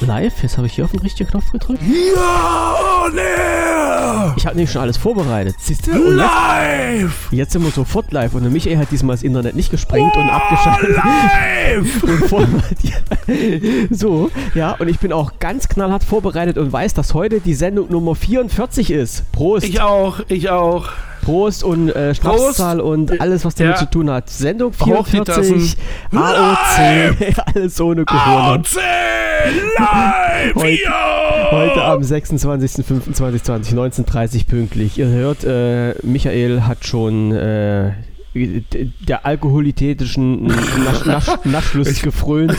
Live? Jetzt habe ich hier auf den richtigen Knopf gedrückt. Ja, on air! Ich habe nämlich schon alles vorbereitet. Siehst du? Und jetzt, Live! jetzt sind wir sofort live. Und der Michael hat diesmal das Internet nicht gesprengt und abgeschaltet. Live! und formatiert. So, ja, und ich bin auch ganz knallhart vorbereitet und weiß, dass heute die Sendung Nummer 44 ist. Prost! Ich auch, ich auch. Prost und äh, Schnapszahl und alles, was damit Ja. zu tun hat. Sendung Hoch die 44, AOC, alles ohne Corona. AOC live! Heute- Yo! Heute am 26.05.2020, 19.30 pünktlich. Ihr hört, äh, Michael hat schon äh, der alkoholitätischen Nasch, Nasch, Naschlust gefrönt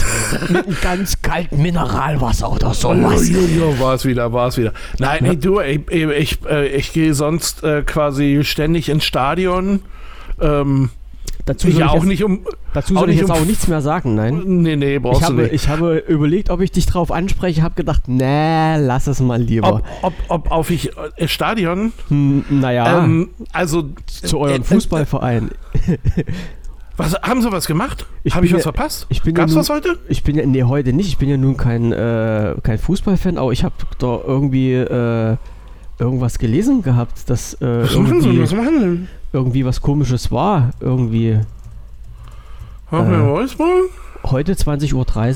mit einem ganz kalten Mineralwasser oder Oh, sowas. jo, jo, war es wieder, war es wieder. Nein, ey, du, ich, ich, äh, ich gehe sonst äh, quasi ständig ins Stadion. Ähm, Dazu ich soll ich, auch jetzt, nicht um. dazu auch soll ich jetzt um- auch nichts mehr sagen, nein. Nee, nee, brauchst Ich du habe, nicht. ich habe überlegt, ob ich dich drauf anspreche, habe gedacht, nee, lass es mal lieber. ob, ob, ob auf ich äh, Stadion. Hm, naja, Ähm, also zu eurem äh, Fußballverein. Was haben sie was gemacht? Ich Habe ich was ja- verpasst? ich bin ja Gab's nun- was heute? Ich bin ja, nee, heute nicht. Ich bin ja nun kein, äh, kein Fußballfan, aber ich habe da irgendwie äh, irgendwas gelesen gehabt, dass äh, Was machen sie? Was machen sie? Irgendwie was komisches war. Irgendwie Haben wir. Wolfsburg? heute 20.30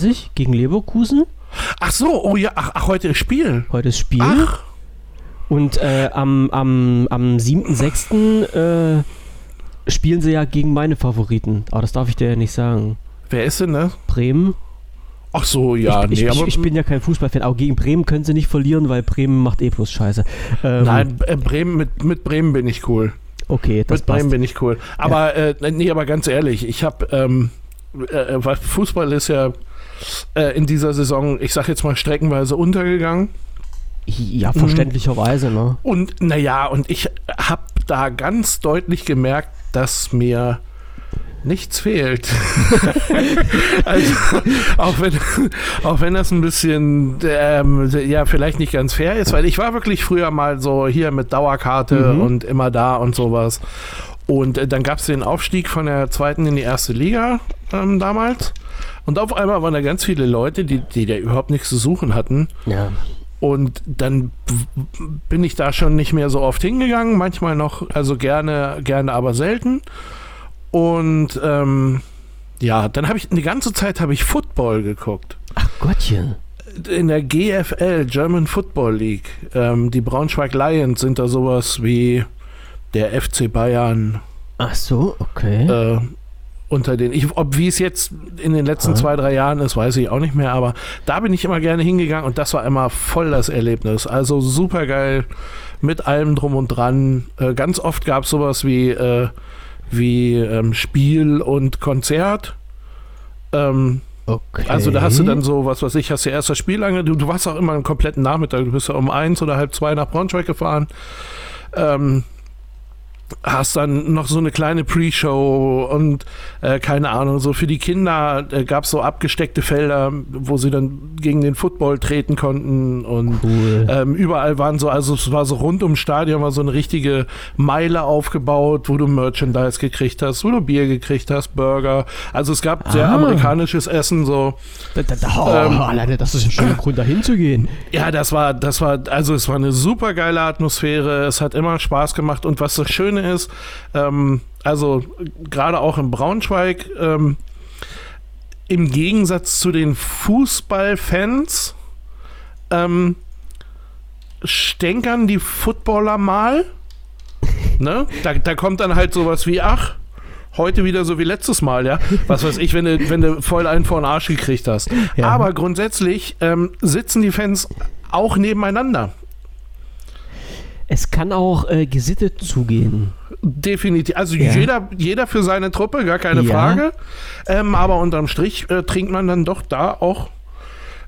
Uhr gegen Leverkusen. Ach so, oh ja, ach, ach heute ist Spiel. Heute ist Spiel. Ach, Und äh, am, am, am 7.6. Äh, spielen sie ja gegen meine Favoriten. Aber das darf ich dir ja nicht sagen. wer ist denn das? Bremen. Ach so, ja, ich, nee, ich, aber ich bin ja kein Fußballfan, aber gegen Bremen können sie nicht verlieren, weil Bremen macht eh bloß Scheiße. Ähm, Nein, äh, Bremen, mit, mit Bremen bin ich cool. Okay, das mit passt. bin ich cool. Aber, äh, nee, aber ganz ehrlich, ich habe, ähm, äh, weil Fußball ist ja äh, in dieser Saison, ich sag jetzt mal, streckenweise untergegangen. Ja, verständlicherweise, ne? Und naja, und ich habe da ganz deutlich gemerkt, dass mir nichts fehlt. also, auch wenn, auch wenn das ein bisschen, ähm, ja, vielleicht nicht ganz fair ist, weil ich war wirklich früher mal so hier mit Dauerkarte Mhm. und immer da und sowas. Und äh, dann gab es den Aufstieg von der zweiten in die erste Liga ähm, damals. Und auf einmal waren da ganz viele Leute, die, die da überhaupt nichts zu suchen hatten. Ja. Und dann bin ich da schon nicht mehr so oft hingegangen, manchmal noch, also gerne, gerne, aber selten. Und ähm, ja, dann habe ich die ganze Zeit habe ich Football geguckt. Ach Gottchen. In der GFL, German Football League. Ähm, die Braunschweig Lions sind da sowas wie der FC Bayern Ach so, okay. äh, unter den. Ich, ob wie es jetzt in den letzten Ah. zwei, drei Jahren ist, weiß ich auch nicht mehr, aber da bin ich immer gerne hingegangen und das war immer voll das Erlebnis. Also super geil mit allem drum und dran. Äh, ganz oft gab es sowas wie, äh, wie ähm, Spiel und Konzert. Ähm, okay. also da hast du dann so, was weiß ich, hast du erst das Spiel lange, du, du warst auch immer einen kompletten Nachmittag, du bist ja um eins oder halb zwei nach Braunschweig gefahren. Ähm, hast dann noch so eine kleine Pre-Show und äh, keine Ahnung, so für die Kinder äh, gab es so abgesteckte Felder, wo sie dann gegen den Football treten konnten und Cool. ähm, überall waren so, also es war so rund ums Stadion war so eine richtige Meile aufgebaut, wo du Merchandise gekriegt hast, wo du Bier gekriegt hast, Burger. Also es gab sehr Ah. amerikanisches Essen, so. Da, da, da, oh, ähm, alleine, das ist ein schöner Grund, da hinzugehen. Ja, das war, das war, also es war eine super geile Atmosphäre. Es hat immer Spaß gemacht. Und was das Schöne ist, ähm, also gerade auch in Braunschweig, ähm, im Gegensatz zu den Fußballfans, ähm, stänkern die Footballer mal. Ne? Da, da kommt dann halt sowas wie, ach, heute wieder so wie letztes Mal, ja. Was weiß ich, wenn du, wenn du voll einen vor den Arsch gekriegt hast. Ja. Aber grundsätzlich ähm, sitzen die Fans auch nebeneinander. Es kann auch äh, gesittet zugehen. Definitiv. Also Ja. jeder, jeder für seine Truppe, gar keine Ja. Frage. Ähm, aber unterm Strich äh, trinkt man dann doch da auch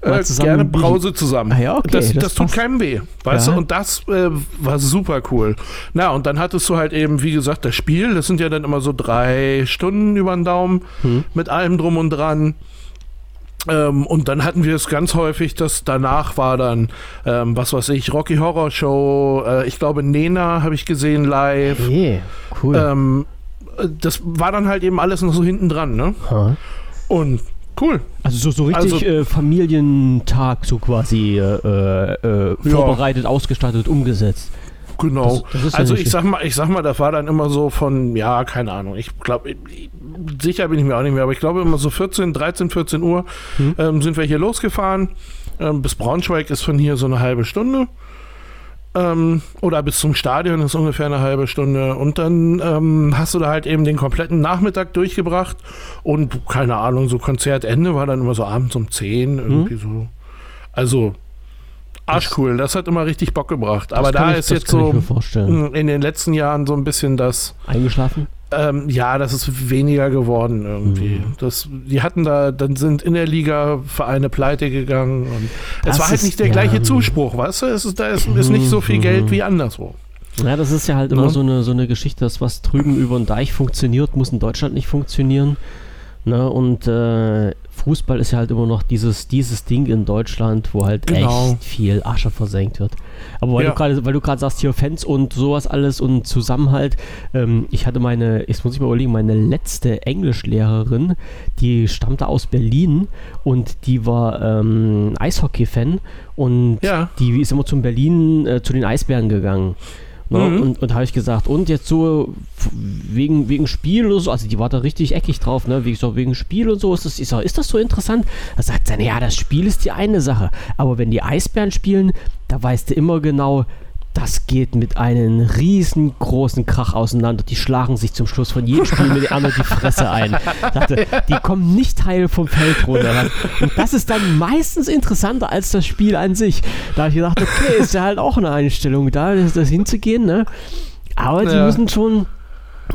äh, gerne. Brause zusammen. Ah ja, okay, das, das das, tut keinem weh. Weißt Ja. du? Und das äh, war super cool. Na, und dann hattest du halt eben, wie gesagt, das Spiel. Das sind ja dann immer so drei Stunden über den Daumen Hm. mit allem drum und dran. Ähm, und dann hatten wir es ganz häufig, dass danach war dann, ähm, was weiß ich, Rocky Horror Show, äh, ich glaube Nena habe ich gesehen live. Hey, cool. Ähm, äh, das war dann halt eben alles noch so hinten dran, ne? Ha. Und Cool. Also so, so richtig Also- äh, Familientag so quasi äh, äh, vorbereitet, ausgestattet, umgesetzt. Genau. Das- das ja also nicht ich sag mal, ich sag mal, das war dann immer so von, ja, keine Ahnung. Ich glaube, sicher bin ich mir auch nicht mehr, aber ich glaube immer so 14, 13, 14 Uhr Hm. ähm, sind wir hier losgefahren. Ähm, bis Braunschweig ist von hier so eine halbe Stunde. Ähm, oder bis zum Stadion ist ungefähr eine halbe Stunde. Und dann ähm, hast du da halt eben den kompletten Nachmittag durchgebracht. Und keine Ahnung, so Konzertende war dann immer so abends um 10, irgendwie Hm. so. Also, arschcool. Das hat immer richtig Bock gebracht. Aber da ich, ist jetzt so in den letzten Jahren so ein bisschen das, Eingeschlafen? Ähm, ja, das ist weniger geworden irgendwie. Mhm. Das, die hatten da, dann sind in der Liga Vereine pleite gegangen und Das es war halt nicht der ja. gleiche Zuspruch, weißt du? Es ist, da ist, ist nicht so viel Mhm. Geld wie anderswo. Ja, das ist ja halt immer Ja. so, eine, so eine Geschichte, dass was drüben über den Deich funktioniert, muss in Deutschland nicht funktionieren. Ne? Und äh, Fußball ist ja halt immer noch dieses, dieses Ding in Deutschland, wo halt Genau. echt viel Asche versenkt wird. Aber weil Ja. du gerade, weil du gerade sagst, hier Fans und sowas alles und Zusammenhalt, ähm, ich hatte meine, jetzt muss ich mal überlegen, meine letzte Englischlehrerin, die stammte aus Berlin und die war ähm, Eishockey-Fan und Ja. die ist immer zum Berlin äh, zu den Eisbären gegangen. Ne? Mhm. Und, und habe ich gesagt, und jetzt so wegen, wegen Spiel oder so, also die war da richtig eckig drauf, ne? Wie ich so, wegen Spiel und so, ist das, ich sag, ist das so interessant? Da sagt sie, ja, das Spiel ist die eine Sache. Aber wenn die Eisbären spielen, da weißt du immer genau, das geht mit einem riesengroßen Krach auseinander. Die schlagen sich zum Schluss von jedem Spiel mit der anderen die Fresse ein. Sagte, die kommen nicht heil vom Feld runter. Und das ist dann meistens interessanter als das Spiel an sich. Da habe ich gedacht, okay, ist ja halt auch eine Einstellung da, das, das hinzugehen, ne? Aber die Ja. müssen schon.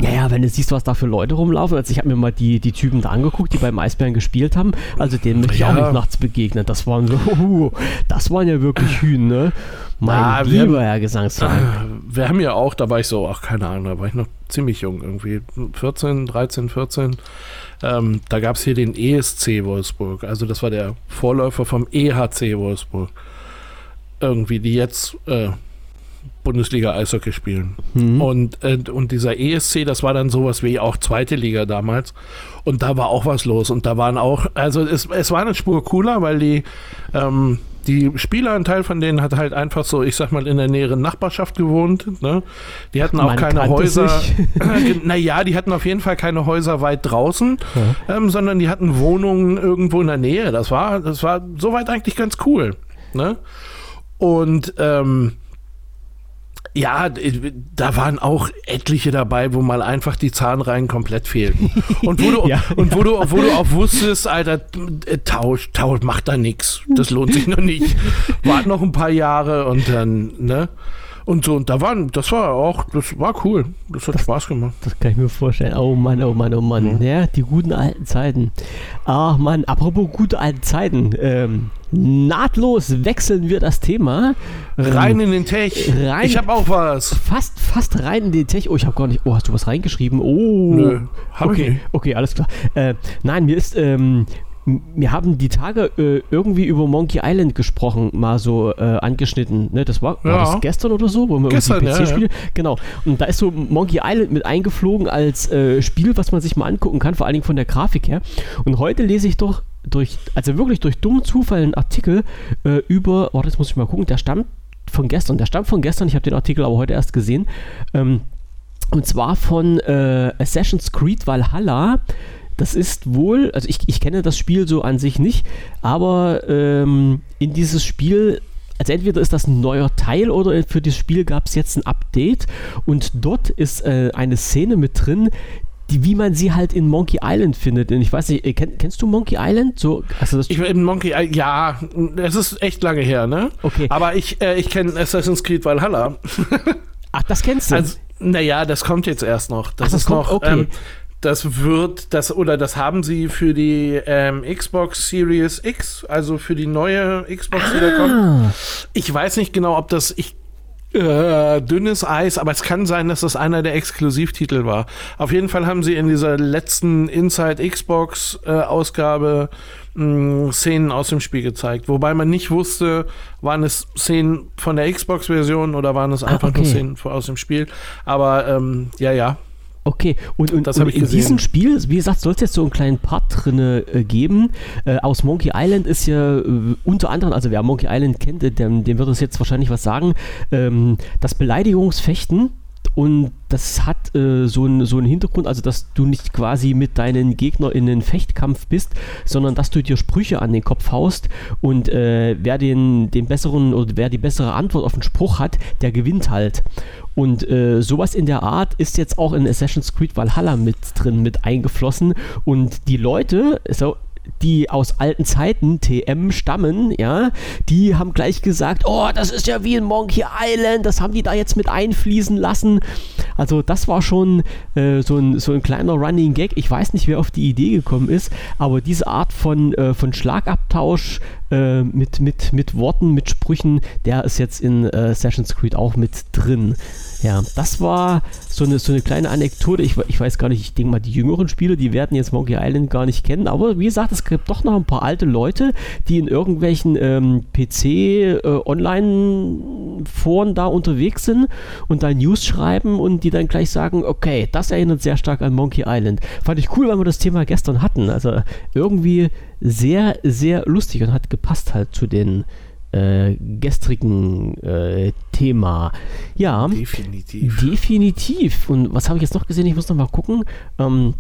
Ja, ja, wenn du siehst, was da für Leute rumlaufen. Also ich habe mir mal die, die Typen da angeguckt, die beim Eisbären gespielt haben. Also denen möchte ich auch nicht nachts begegnen. Das waren so, das waren ja wirklich Hühn, ne? Mein Ah, lieber Herr Gesangsverein. Wir haben ja auch, da war ich so, ach keine Ahnung, da war ich noch ziemlich jung irgendwie, 14, 13, 14. Ähm, da gab es hier den ESC Wolfsburg, also das war der Vorläufer vom EHC Wolfsburg. Irgendwie, die jetzt äh, Bundesliga Eishockey spielen. Hm. Und, äh, und dieser ESC, das war dann sowas wie auch zweite Liga damals. Und da war auch was los. Und da waren auch, also es, es war eine Spur cooler, weil die, ähm, die Spieler, ein Teil von denen hat halt einfach so, ich sag mal, in der näheren Nachbarschaft gewohnt. Ne? Die hatten auch Man keine Häuser. naja, die hatten auf jeden Fall keine Häuser weit draußen, Ja. ähm, sondern die hatten Wohnungen irgendwo in der Nähe. Das war, das war soweit eigentlich ganz cool. Ne? Und ähm, ja, da waren auch etliche dabei, wo mal einfach die Zahnreihen komplett fehlten. Und wo du, Ja, und wo du, wo du auch wusstest, Alter, äh, Tausch, Tausch macht da nichts. Das lohnt sich noch nicht. Wart noch ein paar Jahre und dann, ne? Und so, und da waren, das war auch, das war cool. Das hat Spaß gemacht. Das kann ich mir vorstellen. Oh Mann, oh Mann, oh Mann. Mhm. Ja, die guten alten Zeiten. Ach Mann, apropos gute alte Zeiten. Ähm, nahtlos wechseln wir das Thema. Ähm, Rein in den Tech. rein- Ich habe auch was. Fast, fast rein in den Tech. Oh, ich habe gar nicht. Oh, hast du was reingeschrieben? Oh. Nö, hab ich okay, nicht. okay, alles klar. Äh, nein, mir ist. Ähm, wir haben die Tage äh, irgendwie über Monkey Island gesprochen, mal so äh, angeschnitten. Ne, das war, war Ja. das gestern oder so, wo wir Gestern, irgendwie ja, PC spielen. Genau. Und da ist so Monkey Island mit eingeflogen als äh, Spiel, was man sich mal angucken kann, vor allen Dingen von der Grafik her. Und heute lese ich doch durch, also wirklich durch dummen Zufall einen Artikel äh, über, warte, jetzt muss ich mal gucken, der stammt von gestern, der stammt von gestern, ich habe den Artikel aber heute erst gesehen. Ähm, und zwar von äh, Assassin's Creed Valhalla. Das ist wohl, also ich, ich kenne das Spiel so an sich nicht, aber ähm, in dieses Spiel, also entweder ist das ein neuer Teil oder für das Spiel gab es jetzt ein Update und dort ist äh, eine Szene mit drin, die, wie man sie halt in Monkey Island findet. Und ich weiß nicht, äh, kenn, kennst du Monkey Island? So, also das Ich im Monkey, ja, es ist echt lange her, ne? Okay. Aber ich, äh, ich kenne Assassin's Creed Valhalla. Ach, das kennst du. Also, naja, das kommt jetzt erst noch. Das Ach, das ist kommt, noch, okay. ähm, das wird, das oder das haben sie für die ähm, Xbox Series X, also für die neue Xbox, die da kommt. ah, Ich weiß nicht genau, ob das ich äh, dünnes Eis, aber es kann sein, dass das einer der Exklusivtitel war. Auf jeden Fall haben sie in dieser letzten Inside Xbox äh, Ausgabe mh, Szenen aus dem Spiel gezeigt, wobei man nicht wusste, waren es Szenen von der Xbox Version oder waren es Ah, einfach okay. nur Szenen aus dem Spiel. Aber ähm, ja, ja, Okay, und, und, und in gesehen. diesem Spiel, wie gesagt, soll es jetzt so einen kleinen Part drinne äh, geben. Äh, aus Monkey Island ist ja äh, unter anderem, also wer Monkey Island kennt, äh, dem, dem wird es jetzt wahrscheinlich was sagen, ähm, das Beleidigungsfechten. Und das hat äh, so, einen, so einen Hintergrund, also dass du nicht quasi mit deinen Gegnern in einen Fechtkampf bist, sondern dass du dir Sprüche an den Kopf haust und äh, wer den, den besseren oder wer die bessere Antwort auf den Spruch hat, der gewinnt halt. Und äh, sowas in der Art ist jetzt auch in Assassin's Creed Valhalla mit drin, mit eingeflossen. Und die Leute, so, die aus alten Zeiten TM stammen, ja, die haben gleich gesagt, oh, das ist ja wie in Monkey Island, das haben die da jetzt mit einfließen lassen. Also das war schon äh, so, ein, so ein kleiner Running Gag. Ich weiß nicht, wer auf die Idee gekommen ist, aber diese Art von, äh, von Schlagabtausch äh, mit, mit, mit Worten, mit Sprüchen, der ist jetzt in äh, Assassin's Creed auch mit drin. Ja, das war so eine, so eine kleine Anekdote. Ich, ich weiß gar nicht, ich denke mal, die jüngeren Spieler, die werden jetzt Monkey Island gar nicht kennen. Aber wie gesagt, es gibt doch noch ein paar alte Leute, die in irgendwelchen ähm, PC-Online-Foren da unterwegs sind und da News schreiben und die dann gleich sagen, okay, das erinnert sehr stark an Monkey Island. Fand ich cool, weil wir das Thema gestern hatten. Also irgendwie sehr, sehr lustig und hat gepasst halt zu den äh, gestrigen äh, Thema. Ja, Definitiv. definitiv. Und was habe ich jetzt noch gesehen? Ich muss noch mal gucken. Ähm,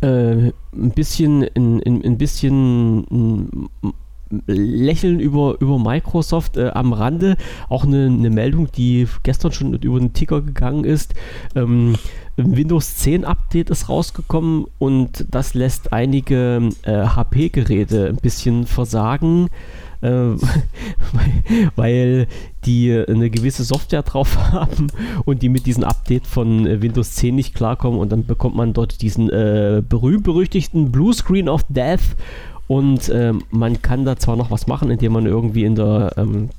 äh, ein bisschen, ein, ein, ein bisschen Lächeln über, über Microsoft äh, am Rande. Auch eine, eine Meldung, die gestern schon über den Ticker gegangen ist. Ähm, Windows 10 Update ist rausgekommen und das lässt einige äh, HP-Geräte ein bisschen versagen. Äh, weil- weil die eine gewisse Software drauf haben und die mit diesem Update von äh, Windows 10 nicht klarkommen und dann bekommt man dort diesen äh, berühmt-berüchtigten Blue Screen of Death und ähm, man kann da zwar noch was machen, indem man irgendwie in der ähm,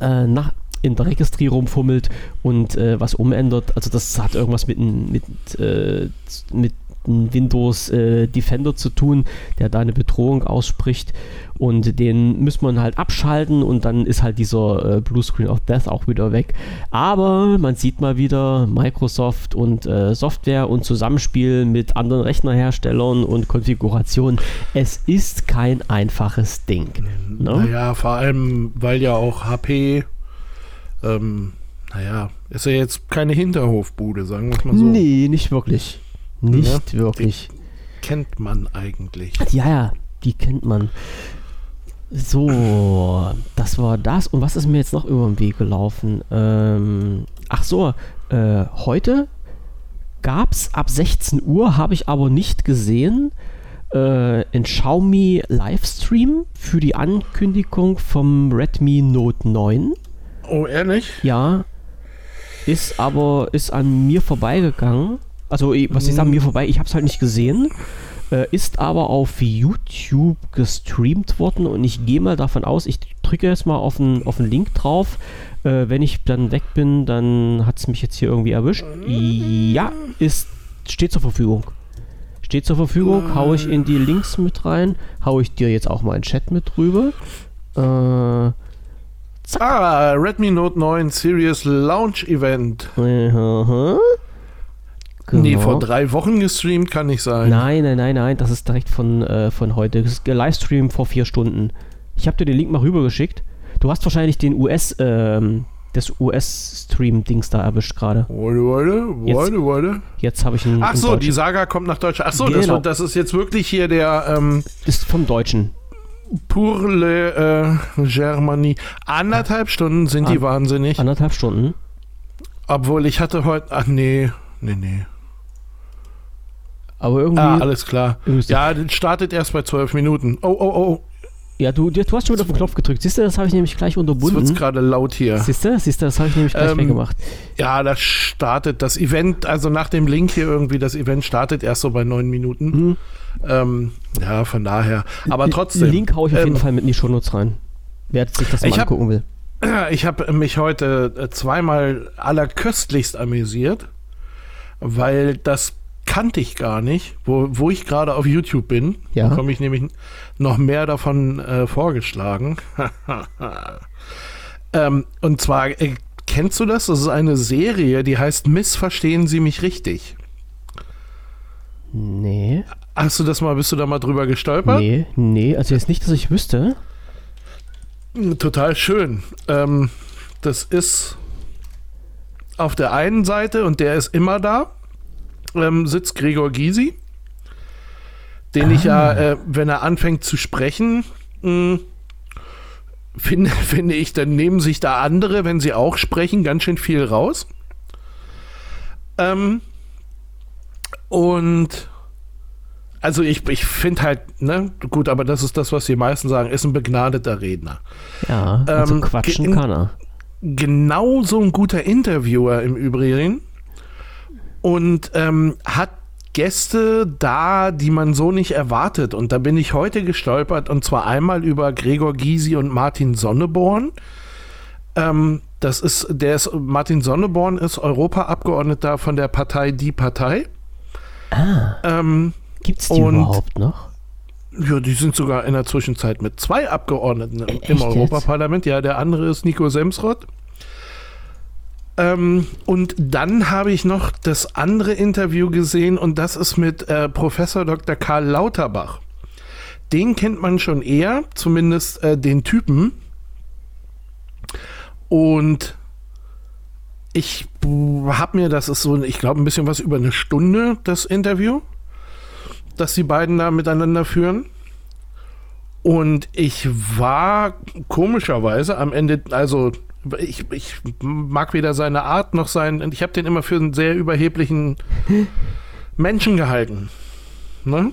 äh, nach, in der Registrierung fummelt und äh, was umändert. Also das hat irgendwas mit, mit, äh, mit n Windows äh, Defender zu tun, der da eine Bedrohung ausspricht und den muss man halt abschalten und dann ist halt dieser äh, Blue Screen of Death auch wieder weg. Aber man sieht mal wieder Microsoft und äh, Software und Zusammenspiel mit anderen Rechnerherstellern und Konfiguration. Es ist kein einfaches Ding. Ne? Naja, vor allem, weil ja auch HP, ähm, naja, ist ja jetzt keine Hinterhofbude, sagen wir mal so. Nee, nicht wirklich. Nicht Ja, wirklich. Kennt man eigentlich. Ja, ja, die kennt man. So, das war das. Und was ist mir jetzt noch über den Weg gelaufen? Ähm, ach so, äh, heute gab es ab 16 Uhr, habe ich aber nicht gesehen, äh, ein Xiaomi Livestream für die Ankündigung vom Redmi Note 9. Oh, ehrlich? Ja, ist aber ist an mir vorbeigegangen. Also, was ich sage, mir vorbei, ich habe es halt nicht gesehen. Äh, ist aber auf YouTube gestreamt worden und ich gehe mal davon aus, ich drücke jetzt mal auf den, auf den Link drauf. Äh, wenn ich dann weg bin, dann hat es mich jetzt hier irgendwie erwischt. Ja, ist, steht zur Verfügung. Steht zur Verfügung, hau ich in die Links mit rein, hau ich dir jetzt auch mal in den Chat mit rüber. Äh, Ah, Redmi Note 9 Series Launch Event. Aha. Nee, Genau. vor drei Wochen gestreamt kann nicht sein. Nein, nein, nein, nein, das ist direkt von, äh, von heute. Das ist Livestream vor vier Stunden. Ich habe dir den Link mal rübergeschickt. Du hast wahrscheinlich den US, ähm, das US-Stream-Dings da erwischt gerade. Warte, warte, Jetzt- warte, warte. Jetzt habe ich einen. Ach so, die. Saga kommt nach Deutschland. Ach so, das, Genau. wird- das ist jetzt wirklich hier der ähm, ist vom Deutschen. Pour le äh, Germanie. Anderthalb Stunden sind die An- wahnsinnig. Anderthalb Stunden. Obwohl ich hatte heute. Ach nee, nee, nee. Aber irgendwie. Ah, alles klar. Ja, das startet erst bei zwölf Minuten. Oh, oh, oh. ja, du, du hast schon wieder auf den Knopf gedrückt. Siehst du, das habe ich nämlich gleich Jetzt wird's unterbunden. gerade laut hier. Siehst du, siehst du, das habe ich nämlich gleich Ähm, weggemacht. Ja, das startet das Event, also nach dem Link hier irgendwie, das Event startet erst so bei neun Minuten. Mhm. Ähm, ja, von daher. Aber trotzdem. Den Link haue ich auf jeden ähm, Fall mit in die Shownotes rein. Wer sich das mal angucken will. Ich habe mich heute äh, zweimal allerköstlichst amüsiert, weil das kannte ich gar nicht, wo, wo ich gerade auf YouTube bin. Ja. bekomme ich nämlich noch mehr davon äh, vorgeschlagen. ähm, und zwar, äh, kennst du das? Das ist eine Serie, die heißt Missverstehen Sie mich richtig. Nee. Hast du das mal, bist du da mal drüber gestolpert? Nee, nee, also jetzt nicht, dass ich wüsste. Total schön. Ähm, das ist auf der einen Seite, und der ist immer da, ähm, sitzt Gregor Gysi, den ich ja, äh, wenn er anfängt zu sprechen, mh, finde, finde ich, dann nehmen sich da andere, wenn sie auch sprechen, ganz schön viel raus. Ähm, und also ich, ich finde halt, ne, gut, aber das ist das, was die meisten sagen, ist ein begnadeter Redner. Ja, also Ähm, quatschen kann er. Genau so ein guter Interviewer im Übrigen. Und ähm, hat Gäste da, die man so nicht erwartet. Und da bin ich heute gestolpert, und zwar einmal über Gregor Gysi und Martin Sonneborn. Ähm, das ist, der ist, Martin Sonneborn ist Europaabgeordneter von der Partei Die Partei. Ah, Ähm, gibt's die und- überhaupt noch? Ja, die sind sogar in der Zwischenzeit mit zwei Abgeordneten im, E- im? Europaparlament. Ja, der andere ist Nico Semsrott. Ähm, und dann habe ich noch das andere Interview gesehen und das ist mit äh, Professor Dr. Karl Lauterbach. Den kennt man schon eher, zumindest äh, den Typen. Und ich habe mir, das ist so, ich glaube, ein bisschen was über eine Stunde, das Interview dass die beiden da miteinander führen. Und ich war komischerweise am Ende, also ich, ich mag weder seine Art noch sein, ich habe den immer für einen sehr überheblichen Menschen gehalten. Ne?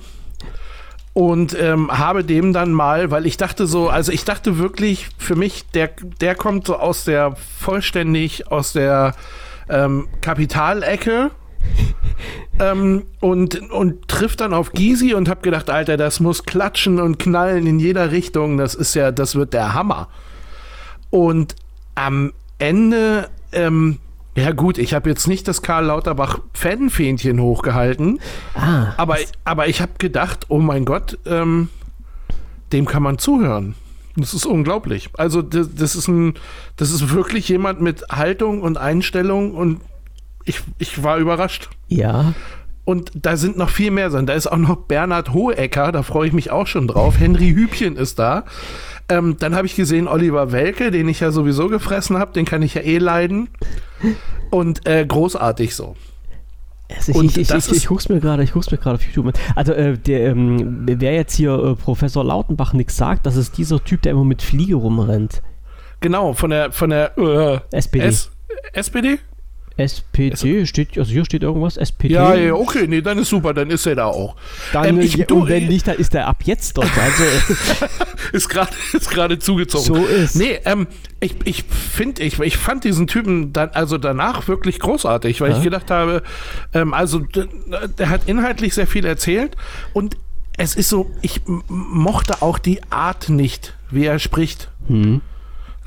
Und ähm, habe dem dann mal, weil ich dachte so, also ich dachte wirklich für mich, der, der kommt so aus der vollständig aus der ähm, Kapitalecke ähm, und, und trifft dann auf Gysi und hab gedacht, Alter, das muss klatschen und knallen in jeder Richtung. Das ist ja, das wird der Hammer. Und am Ende, ähm, ja gut, ich habe jetzt nicht das Karl Lauterbach Fanfähnchen hochgehalten, Ah, aber, aber ich habe gedacht, oh mein Gott, ähm, dem kann man zuhören. Das ist unglaublich. Also das, das ist ein, das ist wirklich jemand mit Haltung und Einstellung und ich, ich war überrascht. ja. Und da sind noch viel mehr drin. Da ist auch noch Bernhard Hohecker, da freue ich mich auch schon drauf. Henry Hübchen ist da. Ähm, dann habe ich gesehen Oliver Welke, den ich ja sowieso gefressen habe, den kann ich ja eh leiden. Und äh, großartig so. Also ich, Und ich, ich, das ich, ich mir gerade, ich guck's mir gerade auf YouTube. Also äh, der, ähm, wer jetzt hier äh, Professor Lautenbach nichts sagt, das ist dieser Typ, der immer mit Fliege rumrennt. Genau, von der von der äh, SPD. S SPD? SPD steht, also hier steht irgendwas, SPD. Ja, ja, okay, nee, dann ist super, dann ist er da auch. Dann, Ähm, äh, ich- ja, du, und wenn äh, nicht, dann ist er ab jetzt dort. Also Ist gerade ist zugezogen. so ist. Nee, ähm, ich, ich finde, ich, ich fand diesen Typen dann, also danach wirklich großartig, weil Ja. ich gedacht habe, ähm, also der hat inhaltlich sehr viel erzählt und es ist so, ich mochte auch die Art nicht, wie er spricht. Hm.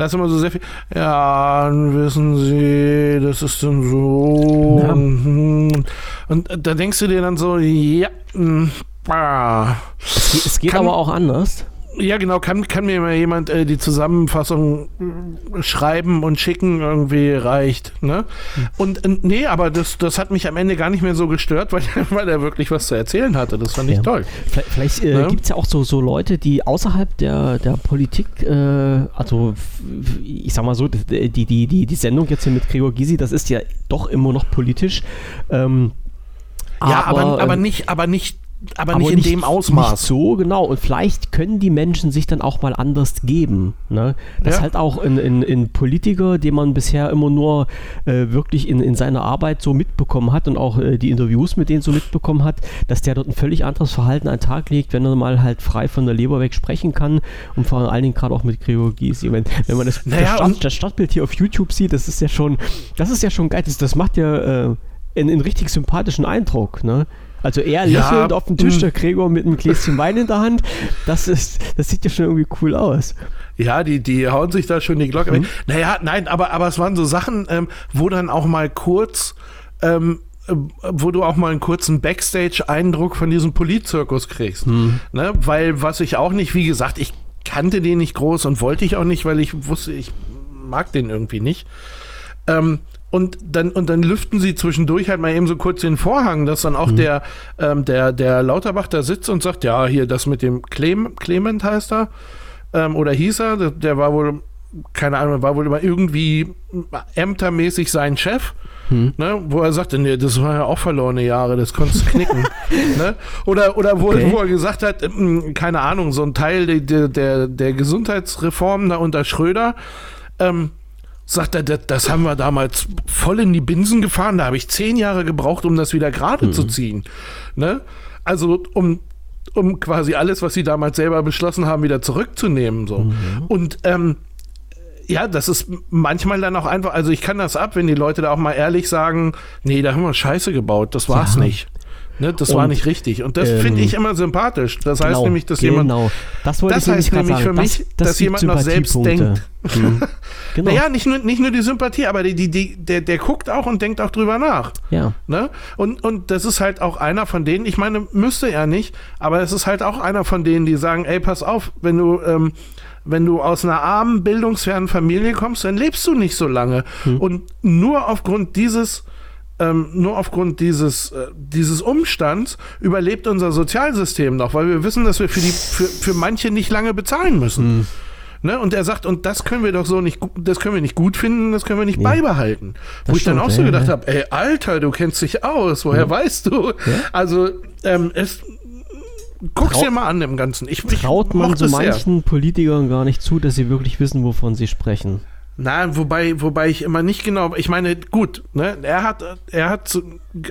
Da ist immer so sehr viel, ja, wissen Sie, das ist dann so. Ja. mhm. Und da denkst du dir dann so, ja, mm. Es geht, es geht aber auch anders. Ja, genau. Kann, kann mir mal jemand äh, die Zusammenfassung äh, schreiben und schicken? Irgendwie reicht. Ne? Und äh, nee, aber das, das hat mich am Ende gar nicht mehr so gestört, weil, weil er wirklich was zu erzählen hatte. Das fand ich Ja. toll. Vielleicht, vielleicht äh, Ne? gibt es ja auch so, so Leute, die außerhalb der, der Politik, äh, also ich sag mal so, die, die, die, die Sendung jetzt hier mit Gregor Gysi, das ist ja doch immer noch politisch. Ähm, ja, aber, aber ähm, nicht, aber nicht, aber, aber nicht in dem Ausmaß. Nicht so, genau. Und vielleicht können die Menschen sich dann auch mal anders geben. Ne? Dass Ja. halt auch ein, ein, ein Politiker, den man bisher immer nur äh, wirklich in, in seiner Arbeit so mitbekommen hat und auch äh, die Interviews mit denen so mitbekommen hat, dass der dort ein völlig anderes Verhalten an den Tag legt, wenn er mal halt frei von der Leber weg sprechen kann und vor allen Dingen gerade auch mit Gregor Gysi. Wenn, wenn man das, Naja, das, Start, und- das Startbild hier auf YouTube sieht, das ist ja schon, das ist ja schon geil. Das, das macht ja äh, einen, einen richtig sympathischen Eindruck. Ne? Also er Ja, lächelnd auf dem Tisch, mm. der Gregor mit einem Gläschen Wein in der Hand. Das ist, das sieht ja schon irgendwie cool aus. Ja, die, die hauen sich da schon die Glocke weg. Naja, nein, aber, aber es waren so Sachen, ähm, wo dann auch mal kurz, ähm, äh, wo du auch mal einen kurzen Backstage-Eindruck von diesem Politzirkus kriegst. Ne? Weil, was ich auch nicht, wie gesagt, ich kannte den nicht groß und wollte ich auch nicht, weil ich wusste, ich mag den irgendwie nicht. Ähm, und dann, und dann lüften sie zwischendurch halt mal eben so kurz den Vorhang, dass dann auch Mhm. der, ähm, der, der Lauterbach da sitzt und sagt, ja, hier das mit dem Clem, Clement heißt er, ähm, oder hieß er, der, der war wohl, keine Ahnung, war wohl immer irgendwie ämtermäßig sein Chef. Hm. Ne, wo er sagte, nee, das waren ja auch verlorene Jahre, das konntest du knicken. ne? Oder, oder wo, Okay. wo er gesagt hat, ähm, keine Ahnung, so ein Teil der, der, der Gesundheitsreform da unter Schröder, ähm, sagt er, das, das haben wir damals voll in die Binsen gefahren, da habe ich zehn Jahre gebraucht, um das wieder gerade zu ziehen. Ne? Also um, um quasi alles, was sie damals selber beschlossen haben, wieder zurückzunehmen. So. Und ähm, ja, das ist manchmal dann auch einfach, also ich kann das ab, wenn die Leute da auch mal ehrlich sagen, nee, da haben wir Scheiße gebaut, das war's Ja. nicht. Ne, das war Und, nicht richtig. Und das ähm, finde ich immer sympathisch. Das heißt genau, nämlich, dass genau. jemand, Das wollte das ich heißt nämlich sagen. für mich, das, das dass jemand noch selbst Sympathiepunkte. Hm. Genau. naja, nicht nur, nicht nur die Sympathie, aber die, die, die, der, der guckt auch und denkt auch drüber nach. ja. Ne? Und, und das ist halt auch einer von denen, ich meine, müsste er nicht, aber es ist halt auch einer von denen, die sagen, ey, pass auf, wenn du, ähm, wenn du aus einer armen, bildungsfernen Familie kommst, dann lebst du nicht so lange. Und nur aufgrund dieses ähm, nur aufgrund dieses, äh, dieses Umstands überlebt unser Sozialsystem noch, weil wir wissen, dass wir für, die, für, für manche nicht lange bezahlen müssen. Ne? Und er sagt, und das können wir doch so nicht, das können wir nicht gut finden, das können wir nicht Nee. beibehalten. Das Wo ich dann auch so ja, gedacht ja. habe, ey, Alter, du kennst dich aus, woher weißt du? Also, ähm, es, guck's Trau- dir mal an im Ganzen. Ich, ich Traut man mochte so es sehr. manchen Politikern gar nicht zu, dass sie wirklich wissen, wovon sie sprechen. Na, wobei, wobei ich immer nicht genau, ich meine, gut, ne, er hat, er hat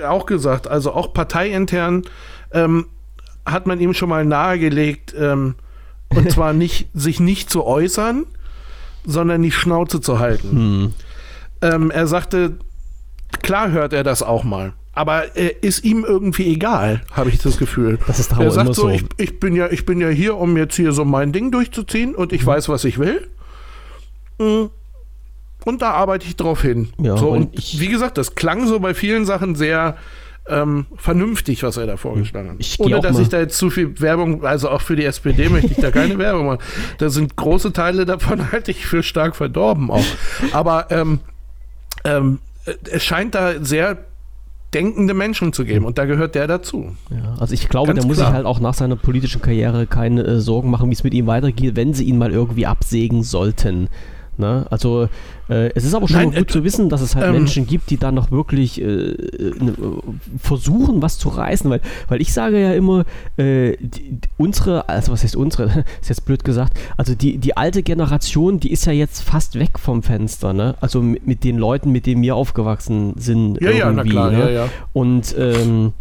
auch gesagt, also auch parteiintern ähm, hat man ihm schon mal nahegelegt, ähm, und zwar nicht, sich nicht zu äußern, sondern die Schnauze zu halten. Hm. Ähm, er sagte, klar hört er das auch mal. Aber er ist ihm irgendwie egal, habe ich das Gefühl. Das ist er sagt so, so. Ich, ich, bin ja, ich bin ja hier, um jetzt hier so mein Ding durchzuziehen und Mhm. ich weiß, was ich will. Mm. Und da arbeite ich drauf hin. Ja, so, und ich- wie gesagt, das klang so bei vielen Sachen sehr ähm, vernünftig, was er da vorgeschlagen hat. Ohne dass ich da jetzt zu viel Werbung, also auch für die SPD möchte ich da keine Werbung machen. Da sind große Teile davon halte ich für stark verdorben auch. Aber ähm, ähm, äh, es scheint da sehr denkende Menschen zu geben und da gehört der dazu. Ja, also ich glaube, Ganz der muss klar. sich halt auch nach seiner politischen Karriere keine äh, Sorgen machen, wie es mit ihm weitergeht, wenn sie ihn mal irgendwie absägen sollten. Ne? Also äh, es ist aber schon Nein, gut äh, zu wissen, dass es halt ähm, Menschen gibt, die dann noch wirklich äh, ne, versuchen, was zu reißen, weil, weil ich sage ja immer, äh, die, unsere, also was heißt unsere, ist jetzt blöd gesagt, also die, die alte Generation, die ist ja jetzt fast weg vom Fenster, ne? Also mit, mit den Leuten, mit denen wir aufgewachsen sind. Ja, ja, na irgendwie, klar, ne? ja, ja. Und ähm,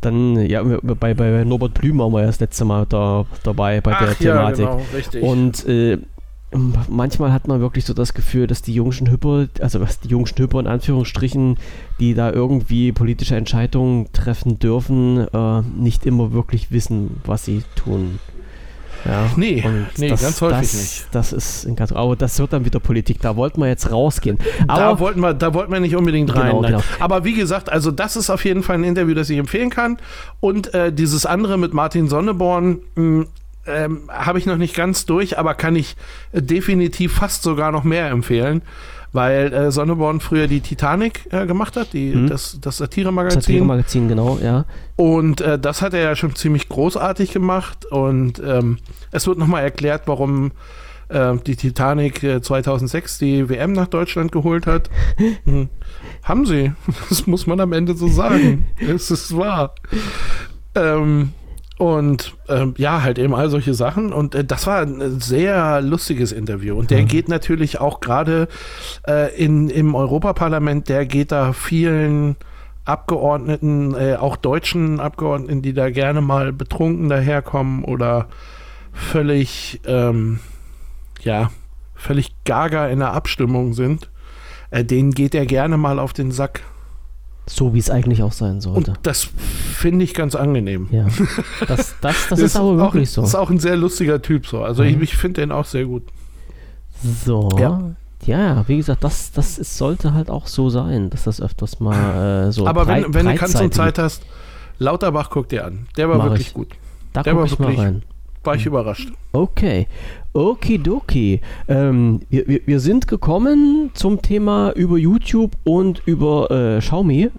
dann, ja, bei, bei Norbert Blüm waren wir ja das letzte Mal da, dabei bei der Ach ja, Thematik. genau, richtig. Und äh, manchmal hat man wirklich so das Gefühl, dass die jungen Hüpper, also was die jungen Hüpper in Anführungsstrichen, die da irgendwie politische Entscheidungen treffen dürfen, äh, nicht immer wirklich wissen, was sie tun. Ja, Nee, nee, ganz häufig das, nicht. Das ist ein ganz, aber das wird dann wieder Politik. Da wollten wir jetzt rausgehen. da Aber wollten wir, da wollten wir nicht unbedingt rein. Genau, nein. genau. Aber wie gesagt, also das ist auf jeden Fall ein Interview, das ich empfehlen kann. Und äh, dieses andere mit Martin Sonneborn mh, ähm, habe ich noch nicht ganz durch, aber kann ich äh, definitiv fast sogar noch mehr empfehlen, weil äh, Sonneborn früher die Titanic äh, gemacht hat, die, Mhm. das, das Satiremagazin. Satire-Magazin, genau, ja. Und äh, das hat er ja schon ziemlich großartig gemacht. Und ähm, es wird nochmal erklärt, warum äh, die Titanic äh, 2006 die WM nach Deutschland geholt hat. Hm. Haben sie. Das muss man am Ende so sagen. es ist wahr. Ähm, und ähm, ja, halt eben all solche Sachen. Und äh, das war ein sehr lustiges Interview. Und der Mhm. geht natürlich auch gerade äh, in, im Europaparlament, der geht da vielen Abgeordneten, äh, auch deutschen Abgeordneten, die da gerne mal betrunken daherkommen oder völlig, ähm, ja, völlig gaga in der Abstimmung sind, äh, denen geht er gerne mal auf den Sack. So wie es eigentlich auch sein Und sollte. das finde ich ganz angenehm. ja. Das, das, das ist aber auch, wirklich so. ist auch ein sehr lustiger Typ so. Also Mhm. ich, ich finde den auch sehr gut. So. Ja. Ja. wie gesagt, das, das ist, sollte halt auch so sein, dass das öfters mal äh, so Aber wenn, breit- wenn du kannst und Zeit hast, Lauterbach guck dir an. Der war Mach wirklich ich. gut. Da der guck war ich mal wirklich- rein. War ich überrascht. Okay. Okidoki. Ähm, wir, wir, sind gekommen zum Thema über YouTube und über äh, Xiaomi.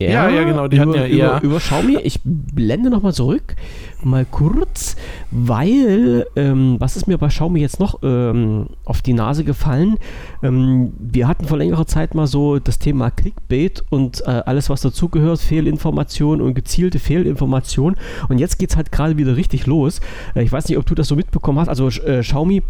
Ja, ja, genau, die über, hatten ja über, eher- über Xiaomi. Ich blende nochmal zurück, mal kurz, weil, ähm, was ist mir bei Xiaomi jetzt noch ähm, auf die Nase gefallen? Ähm, wir hatten vor längerer Zeit mal so das Thema Clickbait und äh, alles, was dazugehört, Fehlinformation und gezielte Fehlinformation. Und jetzt geht es halt gerade wieder richtig los. Äh, ich weiß nicht, ob du das so mitbekommen hast. Also äh, Xiaomi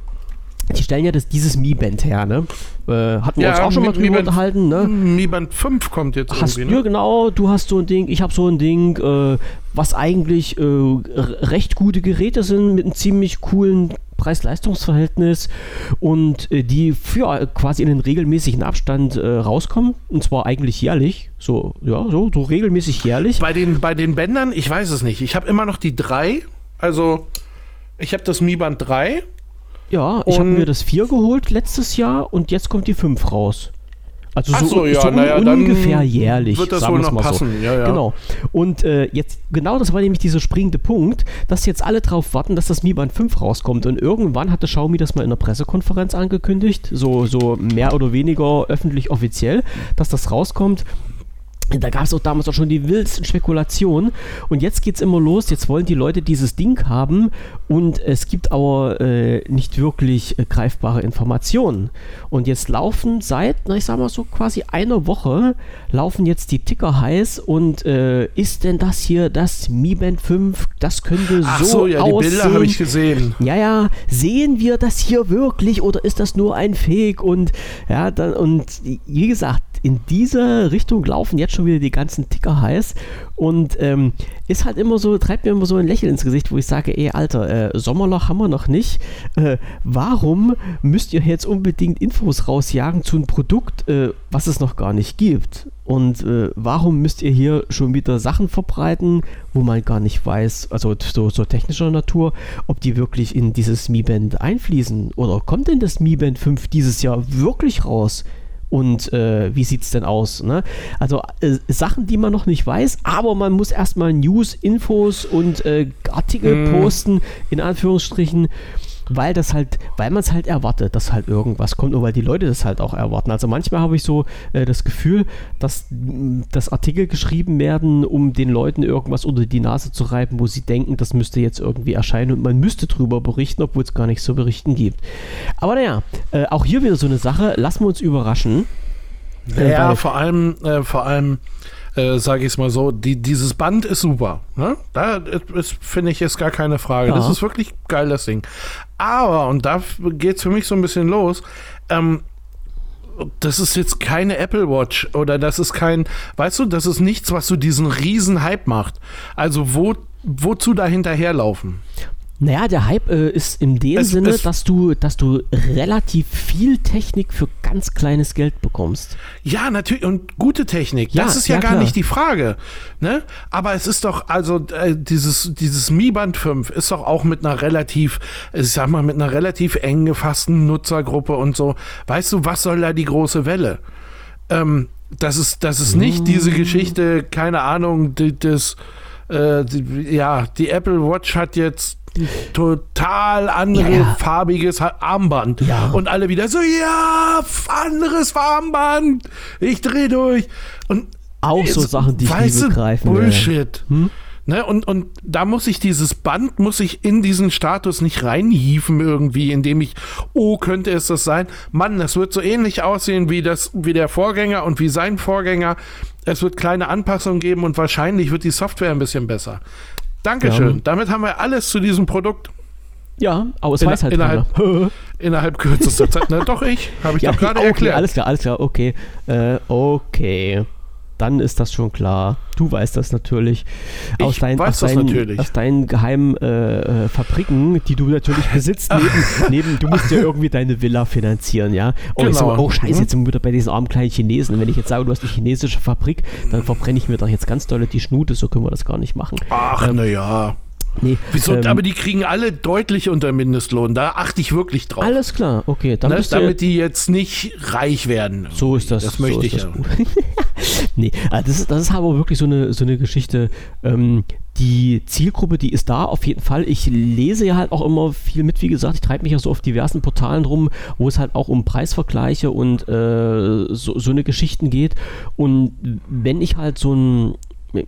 die stellen ja das, dieses Mi Band her, ne? Äh, hatten wir Ja, uns auch schon mal Mi drüber unterhalten, ne? Mi Band 5 kommt jetzt Hast, irgendwie, ja, ne? genau, du hast so ein Ding, ich habe so ein Ding, äh, was eigentlich äh, recht gute Geräte sind mit einem ziemlich coolen Preis-Leistungs-Verhältnis und äh, die für äh, quasi in einen regelmäßigen Abstand äh, rauskommen und zwar eigentlich jährlich, so ja, so, so regelmäßig jährlich. Bei den, bei den Bändern, ich weiß es nicht. Ich habe immer noch die 3. Also, ich habe das Mi Band 3. Ja, ich habe mir das 4 geholt letztes Jahr und jetzt kommt die 5 raus. Also so, so, ja, so naja, ungefähr jährlich. wird das sagen noch mal so. passen, ja, ja. Genau. Und äh, jetzt, genau das war nämlich dieser springende Punkt, dass jetzt alle drauf warten, dass das Mi Band 5 rauskommt. Und irgendwann hatte Xiaomi das mal in einer Pressekonferenz angekündigt, so, so mehr oder weniger öffentlich offiziell, dass das rauskommt. Da gab es auch damals auch schon die wildsten Spekulationen. Und jetzt geht es immer los. Jetzt wollen die Leute dieses Ding haben. Und es gibt aber äh, nicht wirklich äh, greifbare Informationen. Und jetzt laufen seit, na, ich sag mal so quasi einer Woche, laufen jetzt die Ticker heiß. Und äh, ist denn das hier das Mi Band 5? Das könnte Ach so, so, ja, die aussehen. Bilder habe ich gesehen. Ja, ja, sehen wir das hier wirklich oder ist das nur ein Fake? Und ja, dann, und wie gesagt, in diese Richtung laufen jetzt schon wieder die ganzen Ticker heiß und ähm, ist halt immer so, treibt mir immer so ein Lächeln ins Gesicht, wo ich sage, ey, Alter, äh, Sommerloch haben wir noch nicht. Äh, warum müsst ihr jetzt unbedingt Infos rausjagen zu einem Produkt, äh, was es noch gar nicht gibt? Und äh, warum müsst ihr hier schon wieder Sachen verbreiten, wo man gar nicht weiß, also so, so technischer Natur, ob die wirklich in dieses Mi Band einfließen? Oder kommt denn das Mi Band 5 dieses Jahr wirklich raus? Und äh, wie sieht es denn aus? Ne? Also äh, Sachen, die man noch nicht weiß, aber man muss erstmal News, Infos und äh, Artikel Mm. posten, in Anführungsstrichen, weil das halt, weil man es halt erwartet, dass halt irgendwas kommt und weil die Leute das halt auch erwarten. Also manchmal habe ich so äh, das Gefühl, dass, dass Artikel geschrieben werden, um den Leuten irgendwas unter die Nase zu reiben, wo sie denken, das müsste jetzt irgendwie erscheinen und man müsste drüber berichten, obwohl es gar nichts zu berichten gibt. Aber naja, äh, auch hier wieder so eine Sache, lassen wir uns überraschen. Äh, Ja, weil- vor allem, äh, vor allem, äh, sage ich es mal so, die, dieses Band ist super. Ne? Da finde ich, ist gar keine Frage. Ja. Das ist wirklich geil, das Ding. Aber, und da geht es für mich so ein bisschen los, ähm, das ist jetzt keine Apple Watch oder das ist kein, weißt du, das ist nichts, was so diesen riesen Hype macht. Also wo, wozu da hinterherlaufen? Naja, der Hype äh, ist in dem Es- Sinne, es- dass du, dass du relativ viel Technik für ganz kleines Geld bekommst. Ja, natürlich. Und gute Technik. Ja, das ist ja, ja, gar klar. nicht die Frage. Ne? Aber es ist doch, also äh, dieses, dieses Mi Band 5 ist doch auch mit einer relativ, ich sag mal, mit einer relativ eng gefassten Nutzergruppe und so. Weißt du, was soll da die große Welle? Ähm, das ist, das ist nicht diese Geschichte, keine Ahnung, das, äh, die, ja, die Apple Watch hat jetzt ein total andere Ja, ja. farbiges Armband. Ja. Und alle wieder so, ja, anderes Armband. Ich dreh durch. Und Auch so Sachen, die ich begreifen. Bullshit. Ne, und, und da muss ich dieses Band, muss ich in diesen Status nicht reinhieven irgendwie, indem ich, oh, könnte es das sein? Mann, das wird so ähnlich aussehen wie, das, wie der Vorgänger und wie sein Vorgänger. Es wird kleine Anpassungen geben und wahrscheinlich wird die Software ein bisschen besser. Dankeschön. Ja. Damit haben wir alles zu diesem Produkt Ja, aber es In- weiß halt innerhalb- keiner. innerhalb kürzester Zeit. Na doch, ich. Habe ich ja, doch gerade okay, erklärt. alles klar, alles klar, okay. Äh, okay. Dann ist das schon klar. Du weißt das natürlich. Aus Ich deinen, weiß aus deinen, natürlich. Aus deinen geheimen äh, äh, Fabriken, die du natürlich besitzt, neben, neben, du musst ja irgendwie deine Villa finanzieren, ja? Oh, ich Genau. sag, oh scheiße, jetzt sind wir wieder bei diesen armen kleinen Chinesen. Wenn ich jetzt sage, du hast eine chinesische Fabrik, dann verbrenne ich mir doch jetzt ganz doll die Schnute, so können wir das gar nicht machen. Ach, na ja. Nee, Wieso? ähm, aber die kriegen alle deutlich unter Mindestlohn. Da achte ich wirklich drauf. alles klar, okay. Dann ne, damit die jetzt nicht reich werden. So ist das. Das möchte so ich ja. nee, also das ist, das ist aber wirklich so eine, so eine Geschichte, ähm, die Zielgruppe, die ist da auf jeden Fall. Ich lese ja halt auch immer viel mit, wie gesagt, ich treibe mich ja so auf diversen Portalen rum, wo es halt auch um Preisvergleiche und äh, so, so eine Geschichten geht. Und wenn ich halt so ein